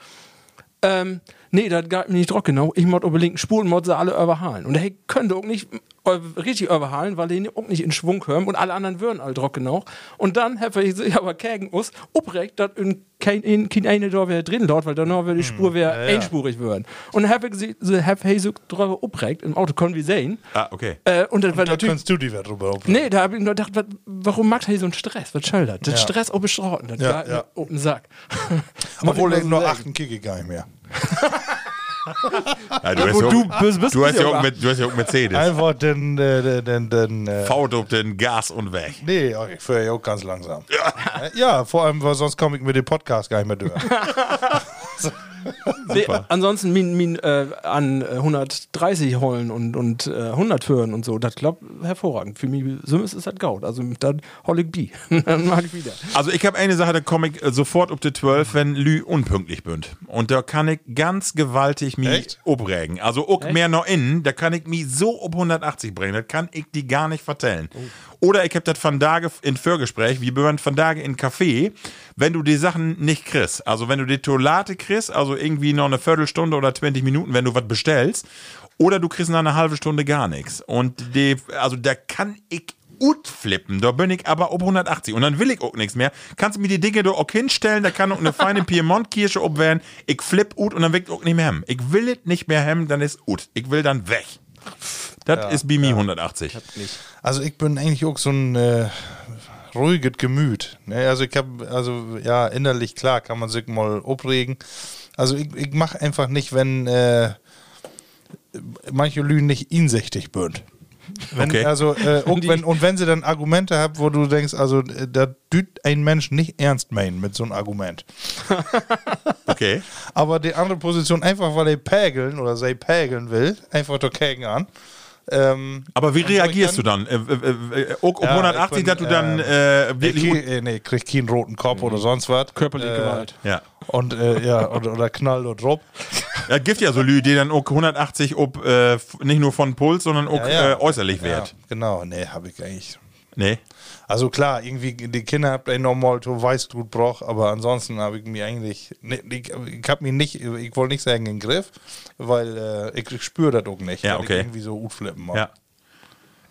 ähm, nee, das geht mir nicht Drock genau. Ich muss unbedingt Spuren, muss sie alle überhalen. Und der könnte auch nicht äh, richtig überhalen, weil die auch nicht in Schwung hören und alle anderen würden alle Drock genau. Und dann habe ich sich aber gegen uns uprecht, dass in kein, in, kein eine da wäre drin dort, weil dann wäre die Spur wäre
ja, ja.
einspurig würden. Und dann habe ich sie, so, hab ich so drüber uprecht, im Auto können wir sehen.
Ah, okay.
Äh, und das war
Da
natürlich
kannst du die darüber aufregen.
Nee, da habe ich nur gedacht, was, warum macht er so einen Stress? Was soll das? Das
Ja.
Stress ob bestrauten. Das
Ja,
ja,
ja.
Sack. [laughs] [laughs]
Obwohl
mal
nur achten kicke gar nicht mehr.
Ja, du, hast ja
du
auch-
bist,
du hast ja auch mit, du hast ja auch Mercedes.
Einfach den, äh, den, den, äh,
Faut auf den Gas und weg.
Nee, ich fahre ja auch ganz langsam. Ja. ja, vor allem, weil sonst komme ich mit dem Podcast gar nicht mehr durch. [laughs]
Nee, ansonsten min, min, äh, an äh, 130 holen und, und äh, 100 hören und so, das klappt hervorragend. Für mich so ist es halt gaut. Also dann hol ich bi. [laughs] dann mag ich wieder.
Also ich habe eine Sache, da komme ich äh, sofort auf die 12, wenn Lü unpünktlich bünd. Und da kann ich ganz gewaltig mich
Echt?
obregen. Also auch mehr noch innen, da kann ich mich so auf 180 bringen. Das kann ich die gar nicht vertellen. Oder ich habe das von Tage in Vorgespräch, wie wir von Tage in Café, wenn du die Sachen nicht kriegst. Also wenn du die Toilette kriegst, also irgendwie noch eine Viertelstunde oder 20 Minuten, wenn du was bestellst. Oder du kriegst nach einer halben Stunde gar nichts. Und die, also da kann ich ut flippen. Da bin ich aber ob 180 und dann will ich auch nichts mehr. Kannst du mir die Dinge da auch hinstellen, da kann auch eine feine [laughs] Piemont-Kirsche obwerden. Ich flipp ut und dann will ich auch nicht mehr hem. Ich will es nicht mehr hem, dann ist ut. Ich will dann weg. Das ist bei mir 180.
Also ich bin eigentlich auch so ein äh, ruhiges Gemüt. Ne? Also ich habe, also ja, innerlich klar kann man sich mal aufregen. Also ich, ich mache einfach nicht, wenn äh, manche Lügen nicht insichtig bünd. Wenn,
Okay.
Also, äh, [laughs] auch wenn, und wenn sie dann Argumente haben, wo du denkst, also äh, da düt ein Mensch nicht ernst meinen mit so einem Argument. [laughs]
Okay.
Aber die andere Position, einfach weil er pägeln oder sie pägeln will, einfach der Kägen an. Ähm,
Aber wie reagierst du dann? Äh, äh, äh, auch um 180, dass du dann äh,
ich
wirklich.
äh, nee, krieg keinen roten Kopf oder sonst was.
Körperliche
Äh,
Gewalt.
ja.
Und äh, ja, oder, oder Knall oder Drop.
Ja, gibt ja so Lü, die dann auch 180 ob, äh, nicht nur von Puls, sondern auch
Ja, ja.
Äh, äußerlich
Ja,
wert.
genau, nee, habe ich eigentlich.
Nee.
Also klar, irgendwie, die Kinder habt ein normal to Weißglut brauch, aber ansonsten habe ich mir eigentlich, ich, ich habe mich nicht, ich wollte nicht sagen in den Griff, weil äh, ich spüre das auch nicht,
Ja,
weil
okay.
ich irgendwie so gut flippen mag.
Ja.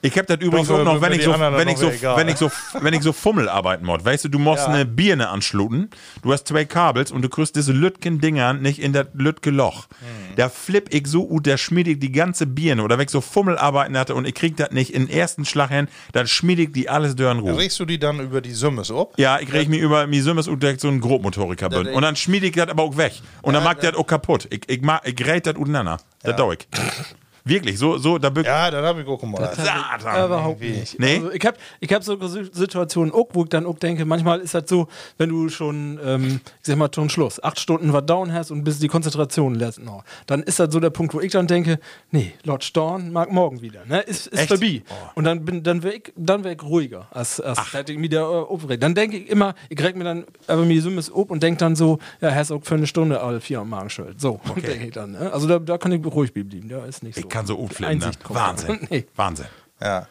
Ich hab das übrigens
Doch,
auch noch,
wenn die
ich so, wenn ich so, wenn ich so, wenn ich so Fummel arbeiten muss. Weißt du, du musst
Ja.
eine Birne anschluten, du hast zwei Kabels und du kriegst diese Lütgen-Dinger nicht in das Lütge-Loch.
Hm.
Da flipp ich so gut, da schmied ich die ganze Birne oder wenn ich so Fummel arbeiten hatte und ich krieg das nicht in den ersten Schlag hin, dann schmied ich die alles durch den Ruhe.
Regst du die dann über die Summes ab?
Ja, ich reg mich über mir Sümmes und direkt so ein Grobmotoriker bin.
Ja,
Und dann schmied ich das aber auch weg. Und dann mag das auch kaputt. Ich, ich, mag, ich rät das untereinander. Das dau ich. [laughs] Wirklich, so, so, da bück-
Ja, das habe ich auch mal.
Satan.
Überhaupt nicht.
Nee?
Also ich habe ich hab so Si- Situationen auch, wo ich dann auch denke, manchmal ist das so, wenn du schon, ähm, ich sag mal, schon Schluss, acht Stunden was down hast und bis die Konzentration lässt noch, dann ist das so der Punkt, wo ich dann denke, nee, Lord Storn mag morgen wieder, ne? Ist, ist
Echt?
vorbei. Und dann bin dann wär ich, dann wär ich ruhiger, als, als hätte ich mich da äh, aufgeregt. Dann denke ich immer, ich reg mir dann aber mir so ab und denke dann so, ja, hast auch für eine Stunde alle vier am Magenschuld. So, [laughs] denke ich dann. Ne? Also da, da kann ich ruhig bleiben, da ist nicht so.
Kann so umflippen, ne? Wahnsinn. [laughs]
nee.
Wahnsinn.
Ja.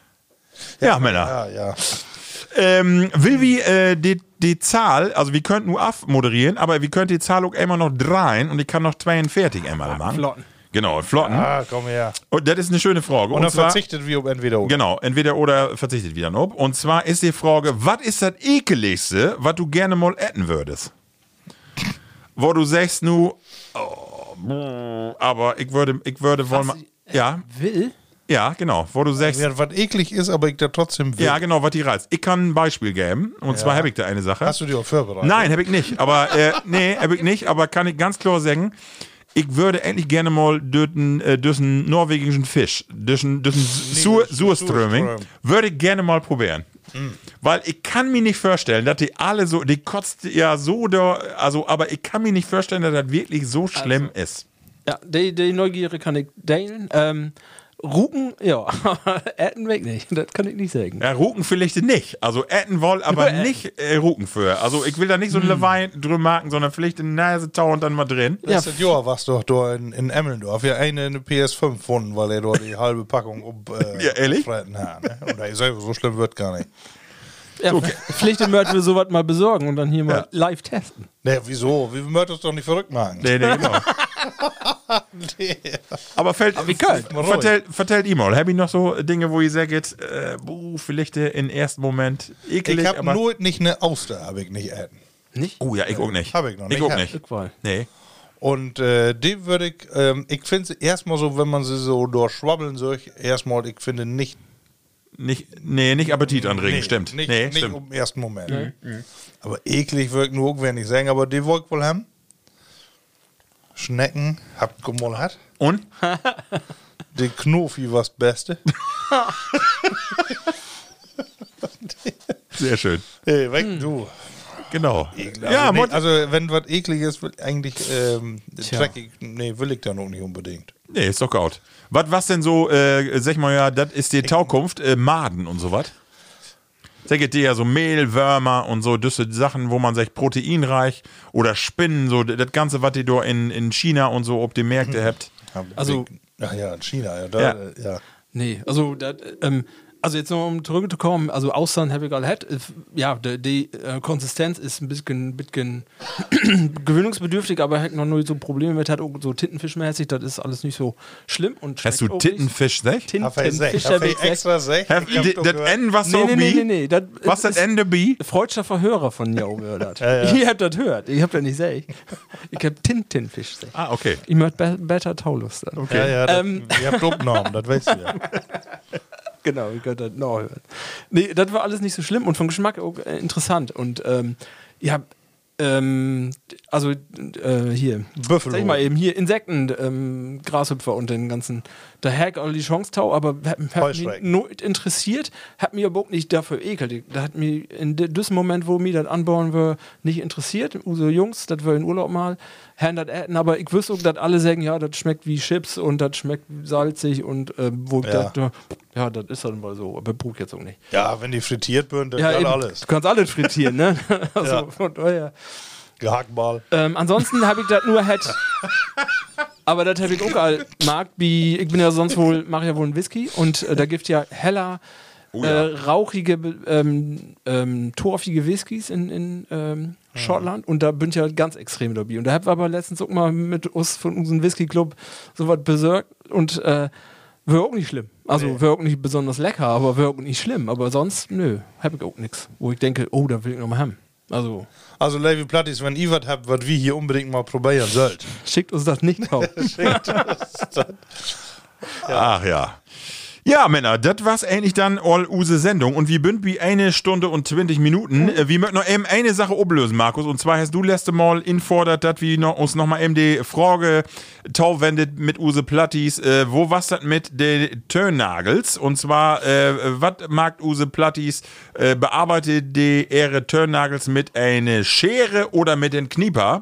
Ja, Männer.
Ja, ja.
Ähm, will wie äh, die, die Zahl, also wir könnten nur abmoderieren, aber wir könnten die Zahl auch immer noch dreien und ich kann noch 42 einmal machen.
flotten.
Genau, flotten.
Ah, komm her.
Und das ist eine schöne Frage.
Und dann
zwar,
verzichtet wir auf entweder oder.
Genau, entweder oder verzichtet wieder noch. Und zwar ist die Frage, was ist das ekeligste, was du gerne mal essen würdest? Wo du sagst nu, oh, aber ich würde, ich würde wohl mal, ja,
Will?
ja, genau, wo du sagst,
Ja, was eklig ist, aber ich da trotzdem will.
ja, genau, was die reizt. Ich kann ein Beispiel geben, und zwar habe ich da eine Sache.
Hast du dich auch vorbereitet?
Nein, habe ich nicht. Aber äh, nee, habe ich nicht. Aber kann ich ganz klar sagen, ich würde endlich gerne mal düssen, äh, norwegischen Fisch, düssen Sur, Surströming,
Surström.
würde ich gerne mal probieren. Weil ich kann mir nicht vorstellen, dass die alle so, die kotzt ja so da, also, aber ich kann mir nicht vorstellen, dass das wirklich so schlimm ist.
Ja, die, die Neugierde kann ich teilen. Ähm, Ruken, ja, [laughs] Äten weg nicht, das kann ich nicht sagen.
Ja, Ruken vielleicht nicht. Also Etten woll, aber nicht äh, Ruken für. Also ich will da nicht so ein Lewein drüber machen, sondern vielleicht eine Nase und dann mal drin.
Letztes Jahr warst du doch da in, in Emmendorf. Ja, eine in der PS5 gefunden, weil er dort die halbe Packung um, äh, [laughs]
Ja, ehrlich?
hat. Ne? Und er selber so schlimm wird gar nicht.
Ja, Pflicht im Mörder sowas mal besorgen und dann hier mal live testen.
Ne, wieso? Wir möchten uns doch nicht verrückt machen.
Nee, nee, genau. [laughs] Aber fällt,
wie können?
vertellt, vertellt ihm mal, habe ich noch so Dinge, wo ihr sagt, äh, buh, vielleicht im ersten Moment eklig,
Ich habe
aber...
nur nicht eine Auster, habe ich nicht essen.
Nicht?
Oh ja, ich auch nicht.
Hab ich noch nicht.
Ich auch nicht.
Ich.
Nee.
Und äh, die würde ich, ähm, ich finde sie erstmal so, wenn man sie so durchschwabbeln soll, erstmal, ich finde nicht.
Nicht, nee, nicht Appetit anregen,
nee,
stimmt.
Nicht,
nee,
nicht
stimmt.
im ersten Moment. Aber eklig wirkt nur, auch, wenn ich sagen, aber die wollte ich wohl haben. Schnecken, habt hat.
Und? [laughs]
Die Knofi was Beste.
Sehr schön.
Hey, weg du.
Genau.
Also,
Ja,
nee,
Mod-
also wenn was eklig ist, will eigentlich ähm, dreckig, nee, will ich da noch nicht unbedingt.
nee, ist doch gut. Was was denn so, äh, sag mal ja, das ist die Taukunft, äh, Maden und so ich dir ja so Mehl, Würmer und so, sind Sachen, wo man sagt, proteinreich oder Spinnen, so das Ganze, was ihr da in, in China und so ob die Märkte habt.
Also-
ach ja, in China, ja, da,
Ja.
äh, ja.
Nee, also, dat, ähm, also jetzt noch um zurückzukommen, also Austern habe ich all had. Ja, die, die äh, Konsistenz ist ein bisschen, bisschen [clears throat] gewöhnungsbedürftig, aber hat noch nur so Probleme mit, hat so Tintenfischmäßig, das ist alles nicht so schlimm. Und
Hast du?
Hab ich sech,
Tintenfisch,
hab
habe
ich
ich
extra sech.
Hab-
Ich hab
Das N, was
Nee,
so
nee, nee, nee, nee. Das
Was das Ende bi?
Freudscher Verhörer von mir gehört. Ihr habt das gehört. Ich hab das nicht sech. Ich hab Tintenfisch sech.
Ah, okay.
Ich möchte be better Taulus dann.
Ja, ja,
Ähm.
ihr habt Drucknormen, das weißt du ja. [laughs]
Genau, ich könnte das noch hören. Nee, das war alles nicht so schlimm und vom Geschmack auch äh, interessant. Und ähm, ja, ähm, also äh, hier,
Buffalo.
sag ich mal eben, hier Insekten, ähm, Grashüpfer und den ganzen, da hat all die Chance tau, aber hat, hat mich not interessiert, hat mich aber auch nicht dafür ekelt. Da hat mich in diesem Moment, wo mir das anbauen wir, nicht interessiert. Uso Jungs, das wir in Urlaub mal, haben das äten, aber ich wüsste auch, dass alle sagen, ja, das schmeckt wie Chips und das schmeckt salzig und äh, wo
Ja.
das, ja, das ist dann mal so, aber ich jetzt auch nicht.
Ja, wenn die frittiert werden, dann
Ja,
kann
eben,
alles.
du kannst alles frittieren, ne? [laughs] [laughs] also
Ja.
von daher.
Gehackball.
Ähm, ansonsten habe ich das nur het. Aber das habe ich auch all mag, wie ich bin ja sonst wohl, mache ja wohl einen Whisky und äh, da gibt ja heller,
Oh ja.
äh, rauchige, ähm, ähm, torfige Whiskys in, in ähm, Schottland und da bin ich ja ganz extrem dabei. Und da habe ich aber letztens auch mal mit uns von unserem Whisky-Club so was besorgt und äh, wäre auch nicht schlimm. Also wäre auch nicht besonders lecker, aber wäre auch nicht schlimm. Aber sonst, nö, habe ich auch nichts. Wo ich denke, oh, da will ich noch mal haben. Also
Also, Levi Plattis, wenn ihr was habt, was wir hier unbedingt mal probieren sollt.
schickt uns das nicht auf. [laughs]
Schickt uns das.
Ach ja. Ja, Männer, das war's eigentlich dann all use Sendung. Und wir bünd wie eine Stunde und 20 Minuten. Äh, Wir möchten noch eben eine Sache ablösen, Markus. Und zwar hast du letzte Mal infordert, dass wir noch, uns noch mal eben die Frage tauwendet mit Use Plattis. Äh, wo was das mit den Turnnagels? Und zwar, äh, was mag Use Plattis? Äh, bearbeitet die ihre Turnnagels mit einer Schere oder mit den Knieper?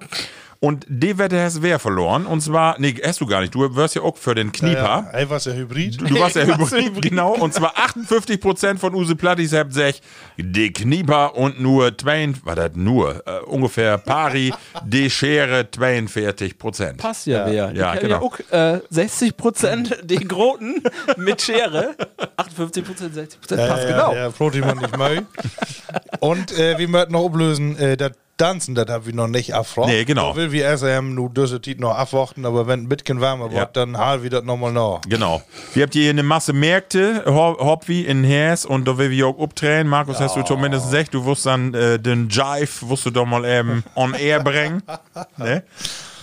Und die Wette hast wer verloren. Und zwar, nee, hast du gar nicht. Du wirst ja auch für den Knieper.
Ja, ey, was ja Hybrid.
Du, du warst ja [laughs] Hybrid, genau. Und zwar 58% von Use Plattis habt sich die Knieper und nur 22, war das nur, äh, ungefähr pari, die Schere 42%.
Passt ja, wer.
Ja,
Ich kenn
genau.
auch, äh, 60 Prozent die Groten [laughs] mit Schere. 58 Prozent, 60 Prozent. Passt
ja,
genau.
Ja, Proti man nicht mehr. Und äh, wir möchten noch ablösen, äh, das Tanzen, das haben wir noch nicht erfragt.
Nee, genau.
Da will wir SM nur diese Zeit noch abwarten, aber wenn ein bisschen warmer
Ja.
wird, dann halen wir das nochmal nach.
Genau. Wir habt hier eine Masse Märkte, ho- hopp wie in Hers und da will wir auch abdrehen. Markus, hast du zumindest gesagt, du wirst dann äh, den Jive, wirst du doch mal eben on air bringen. [laughs] ne?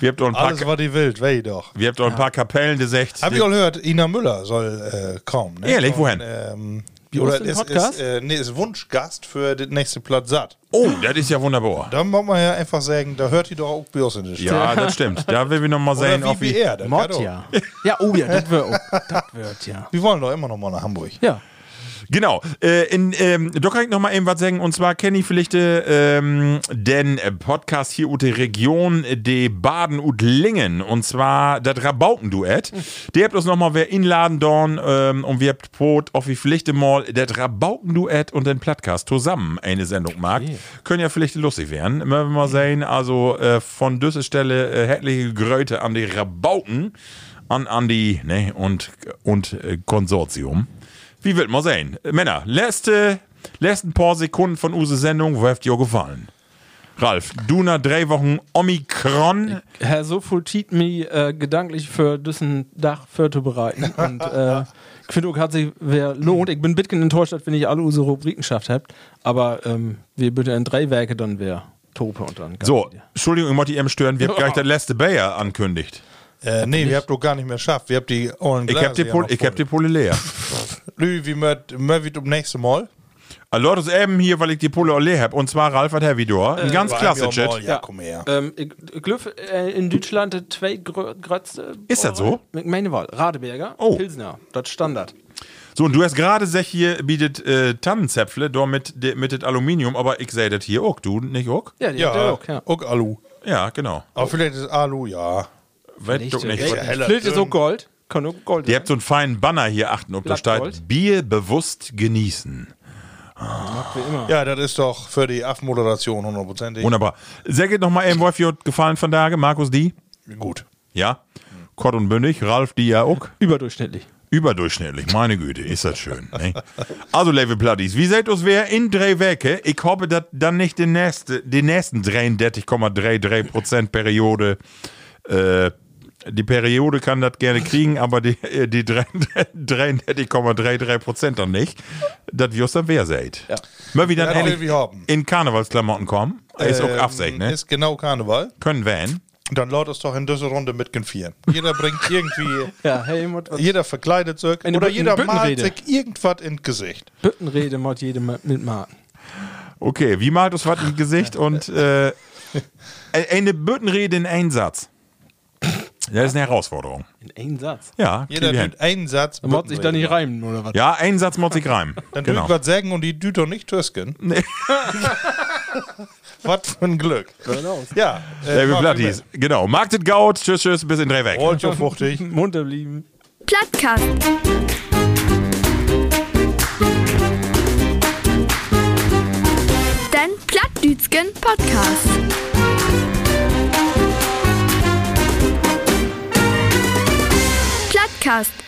Wir habt auch ein paar,
Alles, was die will, weh doch.
wir habt auch ein paar Kapellen gesagt.
Hab ich auch gehört, Ina Müller soll äh, kommen. Ne?
Ehrlich,
Und,
wohin?
Ähm,
Wie
oder ist,
Podcast?
ist, äh, nee, ist Wunschgast für den nächsten Platz satt.
Oh, das ist ja wunderbar.
Da muss man ja einfach sagen, da hört die doch auch in der Stadt.
Ja, das stimmt. Da will wir noch mal
Oder
sehen,
wie,
ob
wie
wir.
er. doch.
ja. Ja, oh ja, das wird, das wird, ja.
Wir wollen doch immer noch mal nach Hamburg.
Ja.
Genau. Äh, in, ähm, da kann ich noch mal eben was sagen. Und zwar kenne ich vielleicht äh, ähm, den Podcast hier ut der Region äh, de Baden und Lingen. Und zwar das Rabaukenduett. Der habt uns noch mal wer inladen dorn ähm, und wir habt Brot auf wie vielleicht mal das Rabaukenduett und den Podcast zusammen eine Sendung mag. Können ja vielleicht lustig werden. Wenn wir mal sehen, also äh, von dieser Stelle äh, herzliche Gröte an die Rabauken, an Andi ne, und, und äh, Konsortium. Wie wird man sehen? Männer, letzte, letzten paar Sekunden von Use Sendung, wo habt ihr gefallen? Ralf, du nach drei Wochen Omikron.
Herr so viel Tiet mir äh, gedanklich für diesen Dach vorzubereiten. [laughs] Und äh, ich finde auch, hat sich wer lohnt. Ich bin ein bisschen enttäuscht, dass wir nicht alle unsere Rubriken geschafft habt. Aber ähm, wir bitte in drei Werke dann wer Tope und dann.
So, Entschuldigung, ich wollte eben stören. Wir haben [laughs] gleich das letzte Bayer ankündigt.
Äh, nee, wir habt doch gar nicht mehr geschafft. Wir habt die ollen
Ich hab die, Pol ich hab die Pulle leer.
Lü, wie möcht um nächste Mal?
Also Leute, ist eben hier, weil ich die Pulle auch leer hab. Und zwar Ralf hat Herr Video. Ein ganz
War
klasse Chat.
mal, Ja, komm her.
Ähm, ich äh, in Deutschland die zwei grö- größte.
Ist das so?
Ich meine Wahl. Radeberger,
Oh.
Pilsner. Das Standard.
So, und du hast gerade gesagt, hier bietet äh, Tannenzäpfle, da mit, de- mit dem Aluminium, aber ich sehe das hier auch, du, nicht auch?
Ja, die ihr
Ja,
auch, ja.
auch Alu.
Ja, genau.
Aber vielleicht ist Alu, ja.
Weiß doch nicht.
Flilt ist auch Gold. Kann auch Gold
Ihr habt so einen feinen Banner hier achten, ob da steht Bier bewusst genießen.
Ja, das ist doch für die Affenmoderation hundertprozentig.
Wunderbar. Sehr geht nochmal eben, Wolf, gefallen von Tage. Markus, die?
Gut.
Ja. Kort und bündig. Ralf, die ja auch.
Überdurchschnittlich.
Überdurchschnittlich, meine Güte, ist das schön. Ne? Also, Level Platties, wie seht uns wer in drei Wecke? Ich hoffe, dass dann nicht den, nächste, den nächsten 33,33% Periode, äh, die Periode kann das gerne kriegen, aber die, äh, die 33,33% [laughs] dann nicht. Das wirst dann wer seht. Ja. Mal wieder
Ja, wir haben.
in Karnevalsklamotten kommen. Ist auch
Ähm,
Abseg, ne?
Ist genau Karneval.
Können wir
Dann laut es doch in dieser Runde mit vieren. Jeder bringt [laughs] irgendwie,
Ja, Helmut, was
jeder verkleidet sich oder
Bütten-
jeder malt sich irgendwas ins Gesicht.
Büttenrede macht jedem mitmachen.
Okay, wie malt uns was im Gesicht [laughs] und äh, eine Büttenrede in einen Satz. Das ist eine Herausforderung.
In einem Satz.
Ja,
Jeder tut einen Satz.
Da muss sich da nicht reimen, oder was?
Ja, einen Satz muss ich reimen.
Dann
genau.
tut was sagen und die tut doch nicht tüsken. [laughs] [laughs] was für ein Glück. Ja,
Äh, wir
Marc,
Plattis. Genau. Marktet Gaut. Tschüss, tschüss. Bis in drei weg.
Holt schon fruchtig. [laughs]
Munter blieben.
Plattkast. Den Plattdütschen Podcast. Plattkast.